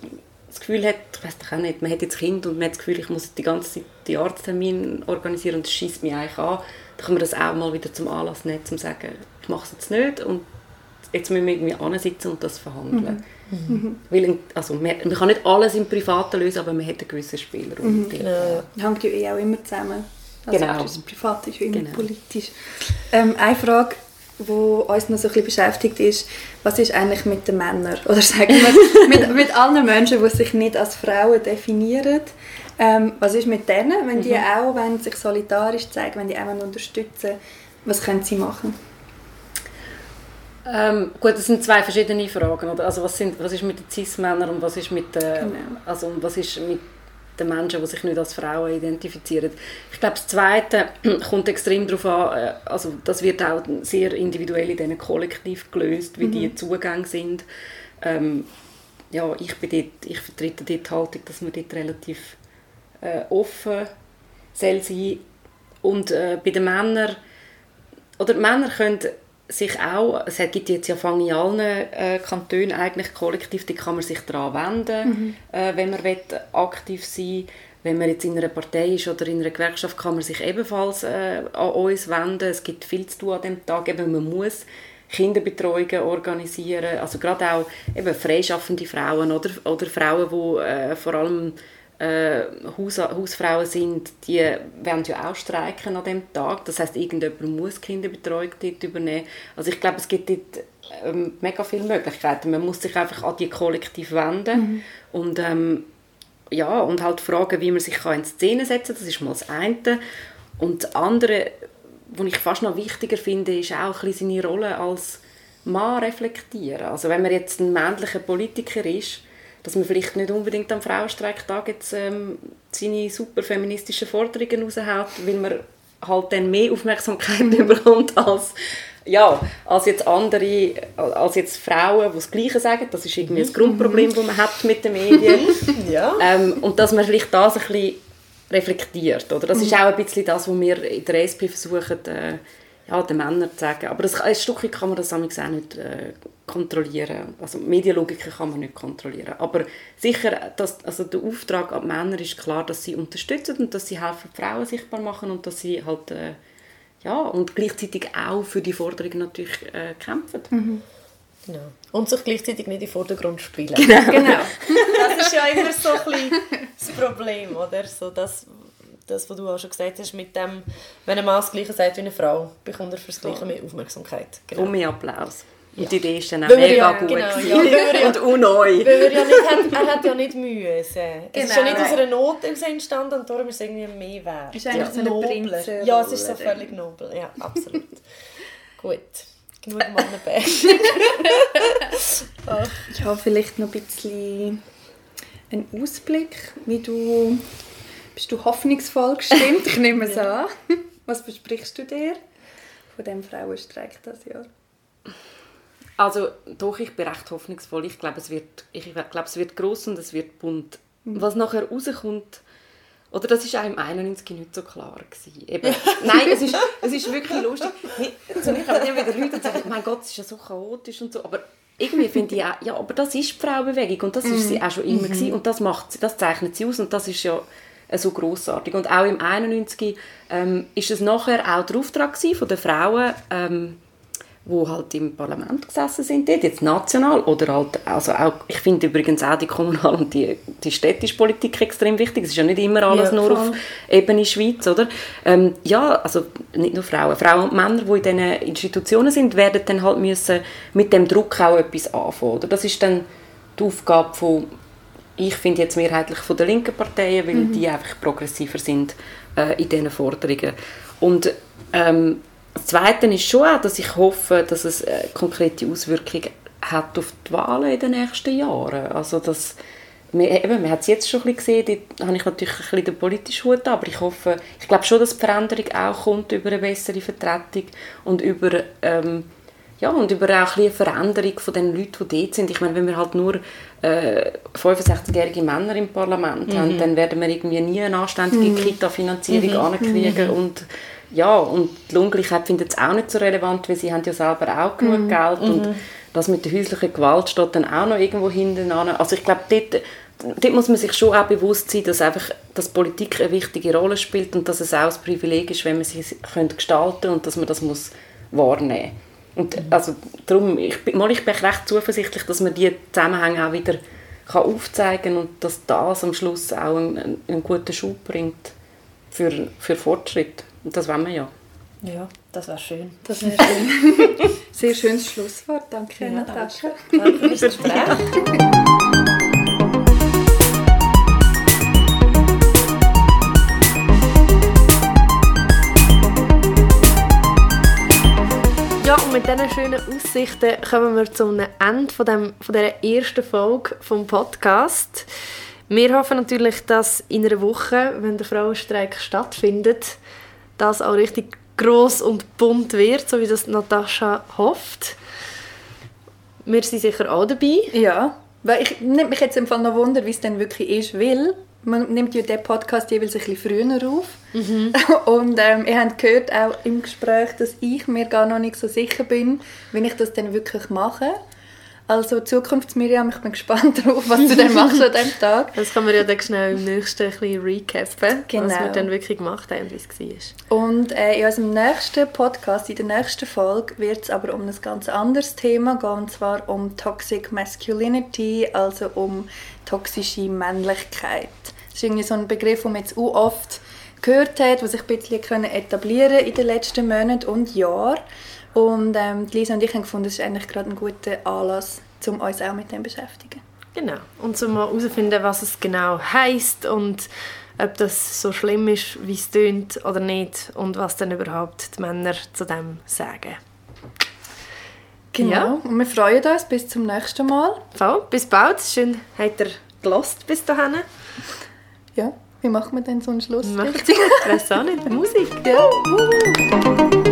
[SPEAKER 4] das Gefühl hat, ich weiß doch auch nicht, man hat jetzt Kind und man hat das Gefühl, ich muss die ganze Zeit die Arzttermin organisieren und das schießt mich eigentlich an, dann kann man das auch mal wieder zum Anlass nehmen, um zu sagen, ich mache es jetzt nicht und jetzt müssen wir irgendwie ansitzen und das verhandeln. Mhm. Mhm. Weil, also, man, man, kann nicht alles im Privaten lösen, aber man hat einen gewissen Spielraum.
[SPEAKER 2] Mhm. Genau. Hängt ja eh auch immer zusammen. Also
[SPEAKER 4] genau.
[SPEAKER 2] Das Privat ist immer genau. politisch. Ähm, eine Frage, die uns noch so ein bisschen beschäftigt ist, was ist eigentlich mit den Männern? Oder sagen wir, mit, mit allen Menschen, die sich nicht als Frauen definieren. Ähm, was ist mit denen, wenn die mhm. auch wenn sich solidarisch zeigen, wenn die auch unterstützen was können sie machen?
[SPEAKER 4] Ähm, gut, das sind zwei verschiedene Fragen. Oder? Also was, sind, was ist mit den Cis-Männern und was ist mit, äh, genau. also, was ist mit den Menschen, die sich nicht als Frauen identifizieren. Ich glaube, das Zweite kommt extrem darauf an, äh, also das wird auch sehr individuell in diesen Kollektiv gelöst, wie mhm. die Zugänge sind. Ähm, ja, ich, bin dort, ich vertrete dort die Haltung, dass man dort relativ äh, offen soll sein und äh, bei den Männern oder Männer können sich auch, es gibt jetzt ja in allen äh, Kantonen eigentlich kollektiv, die kann man sich daran wenden, mhm. äh, wenn man will, aktiv sein. Wenn man jetzt in einer Partei ist oder in einer Gewerkschaft, kann man sich ebenfalls äh, an uns wenden. Es gibt viel zu tun an diesem Tag. Eben, man muss Kinderbetreuungen organisieren, also gerade auch eben freischaffende Frauen oder, oder Frauen, die äh, vor allem äh, Haus, Hausfrauen sind, die werden ja auch streiken an dem Tag. Das heißt, irgendjemand muss Kinderbetreuung dort übernehmen. Also ich glaube, es gibt dort ähm, mega viele Möglichkeiten. Man muss sich einfach an die Kollektiv wenden mhm. und ähm, ja und halt fragen, wie man sich kann in Szene setzen. kann. Das ist mal das eine. Und das andere, was ich fast noch wichtiger finde, ist auch ein seine Rolle als Mann reflektieren. Also wenn man jetzt ein männlicher Politiker ist dass man vielleicht nicht unbedingt am Frauenstreiktag jetzt ähm, seine super feministischen Forderungen raushaut, weil man halt dann mehr Aufmerksamkeit bekommt als ja, als jetzt andere, als jetzt Frauen, die das Gleiche sagen. Das ist irgendwie das Grundproblem, das man hat mit den Medien. ja. Ähm, und dass man vielleicht das ein bisschen reflektiert. Oder? Das ist mhm. auch ein bisschen das, was wir in der SP versuchen, äh, ja, den Männern zu sagen. Aber das, ein Stückchen kann man das auch nicht äh, kontrollieren. Also Medienlogik kann man nicht kontrollieren. Aber sicher, dass, also der Auftrag an die Männer ist klar, dass sie unterstützen und dass sie helfen, Frauen sichtbar machen und dass sie halt äh, ja, und gleichzeitig auch für die Forderungen natürlich äh, kämpfen.
[SPEAKER 1] Mhm. Genau. Und sich gleichzeitig nicht in den Vordergrund spielen. Genau. genau. Das ist ja immer so ein bisschen das Problem, oder? So das, das, was du auch schon gesagt hast, mit dem, wenn ein Mann das Gleiche sagt wie eine Frau, bekommt er für das Gleiche mehr Aufmerksamkeit.
[SPEAKER 4] Genau. Und mehr Applaus. Und ja. die Idee ist dann auch mega ja, gut. Genau, ja, und unneu.
[SPEAKER 1] Weil er, ja nicht hat, er hat ja nicht müssen. Es genau, ist ja nicht aus einer Not entstanden und darum ist es irgendwie mehr wert.
[SPEAKER 2] Ist eigentlich ja. so nobler.
[SPEAKER 1] Ja, es ist so völlig nobel. Ja, absolut. gut. Genug Mannenberg.
[SPEAKER 2] ich habe vielleicht noch ein bisschen einen Ausblick, wie du bist du hoffnungsvoll gestimmt? Ich nehme es an. Was besprichst du dir von dem Frauenstreik das Jahr?
[SPEAKER 4] Also doch, ich bin recht hoffnungsvoll. Ich glaube, es wird, ich glaube, es wird gross und es wird bunt. Mhm. Was nachher rauskommt, oder das war auch im 91 nicht so klar. Gewesen. Eben, nein, es ist, es ist wirklich lustig. Zu mir kommen immer wieder Leute und sagen, mein Gott, es ist ja so chaotisch und so. Aber irgendwie finde ich auch, ja, aber das ist die Frauenbewegung und das ist sie mhm. auch schon immer mhm. gewesen und das, macht, das zeichnet sie aus und das ist ja so großartig. Und auch im 91 ähm, ist es nachher auch der Auftrag von den Frauen, ähm, wo halt im Parlament gesessen sind, dort, jetzt national oder halt, also auch, ich finde übrigens auch die kommunal und die, die städtische Politik extrem wichtig. Es ist ja nicht immer alles ja, nur auf Ebene Schweiz, oder? Ähm, ja, also nicht nur Frauen, Frauen und Männer, die in diesen Institutionen sind, werden dann halt müssen mit dem Druck auch etwas anfangen, oder? Das ist dann die Aufgabe von ich finde jetzt mehrheitlich von den linken Parteien, weil mhm. die einfach progressiver sind äh, in diesen Forderungen. Und ähm, das Zweite ist schon auch, dass ich hoffe, dass es äh, konkrete Auswirkungen hat auf die Wahlen in den nächsten Jahren. Also dass wir, eben, man hat es jetzt schon ein bisschen gesehen, da habe ich natürlich ein bisschen den politischen Hut aber ich hoffe, ich glaube schon, dass die Veränderung auch kommt über eine bessere Vertretung und über ähm, ja, und über auch eine Veränderung von den Leuten, die dort sind. Ich meine, wenn wir halt nur äh, 65-jährige Männer im Parlament mhm. haben, dann werden wir irgendwie nie eine anständige mhm. Kita-Finanzierung mhm. ankriegen mhm. und ja, und die Lohngleichheit findet es auch nicht so relevant, weil sie haben ja selber auch genug mhm. Geld und mhm. das mit der häuslichen Gewalt steht dann auch noch irgendwo hinten an. Also ich glaube, dort dort muss man sich schon auch bewusst sein, dass einfach dass Politik eine wichtige Rolle spielt und dass es auch ein Privileg ist, wenn man sie gestalten kann und dass man das muss wahrnehmen muss. Und also darum, ich, mal, ich bin recht zuversichtlich, dass man diese Zusammenhänge auch wieder kann aufzeigen kann und dass das am Schluss auch einen, einen guten Schub bringt für, für Fortschritt. Und das wollen wir ja.
[SPEAKER 1] Ja, das wäre schön.
[SPEAKER 2] Das wäre schön. Sehr schönes Schlusswort. Danke, ja, Natascha. Danke fürs Gespräch.
[SPEAKER 1] mit diesen schönen Aussichten kommen wir zum Ende von, dem, von dieser ersten Folge vom Podcast. Wir hoffen natürlich, dass in einer Woche, wenn der Frauenstreik stattfindet, das auch richtig groß und bunt wird, so wie das Natascha hofft. Wir sind sicher auch dabei.
[SPEAKER 2] Ja, weil ich nimmt mich jetzt im Fall noch Wunder, wie es denn wirklich ist, weil man nimmt ja den Podcast jeweils ein bisschen früher auf. Mhm. Und ähm, ihr habt gehört auch im Gespräch, dass ich mir gar noch nicht so sicher bin, wenn ich das dann wirklich mache. Also Zukunfts-Miriam, ich bin gespannt darauf, was du dann machst an diesem Tag.
[SPEAKER 1] Das können wir ja dann schnell im nächsten ein bisschen recappen, genau. was wir dann wirklich gemacht haben wie es war.
[SPEAKER 2] Und äh, in unserem nächsten Podcast, in der nächsten Folge, wird es aber um ein ganz anderes Thema gehen, und zwar um Toxic Masculinity, also um toxische Männlichkeit. Das ist irgendwie so ein Begriff, den man jetzt auch oft gehört hat, was sich ein bisschen etablieren in den letzten Monaten und Jahren. Und ähm, Lisa und ich haben gefunden, das ist eigentlich gerade ein guter Anlass, um uns auch mit dem zu beschäftigen.
[SPEAKER 1] Genau. Und um herauszufinden, was es genau heisst und ob das so schlimm ist, wie es tönt oder nicht und was dann überhaupt die Männer zu dem sagen.
[SPEAKER 2] Genau. Ja. Und wir freuen uns. Bis zum nächsten Mal.
[SPEAKER 1] Voll. Bis bald. Schön, habt ihr gelost bis dahin.
[SPEAKER 2] Ja. Wie machen wir denn so einen Schluss?
[SPEAKER 1] Ich weiß auch nicht. Musik. Ja.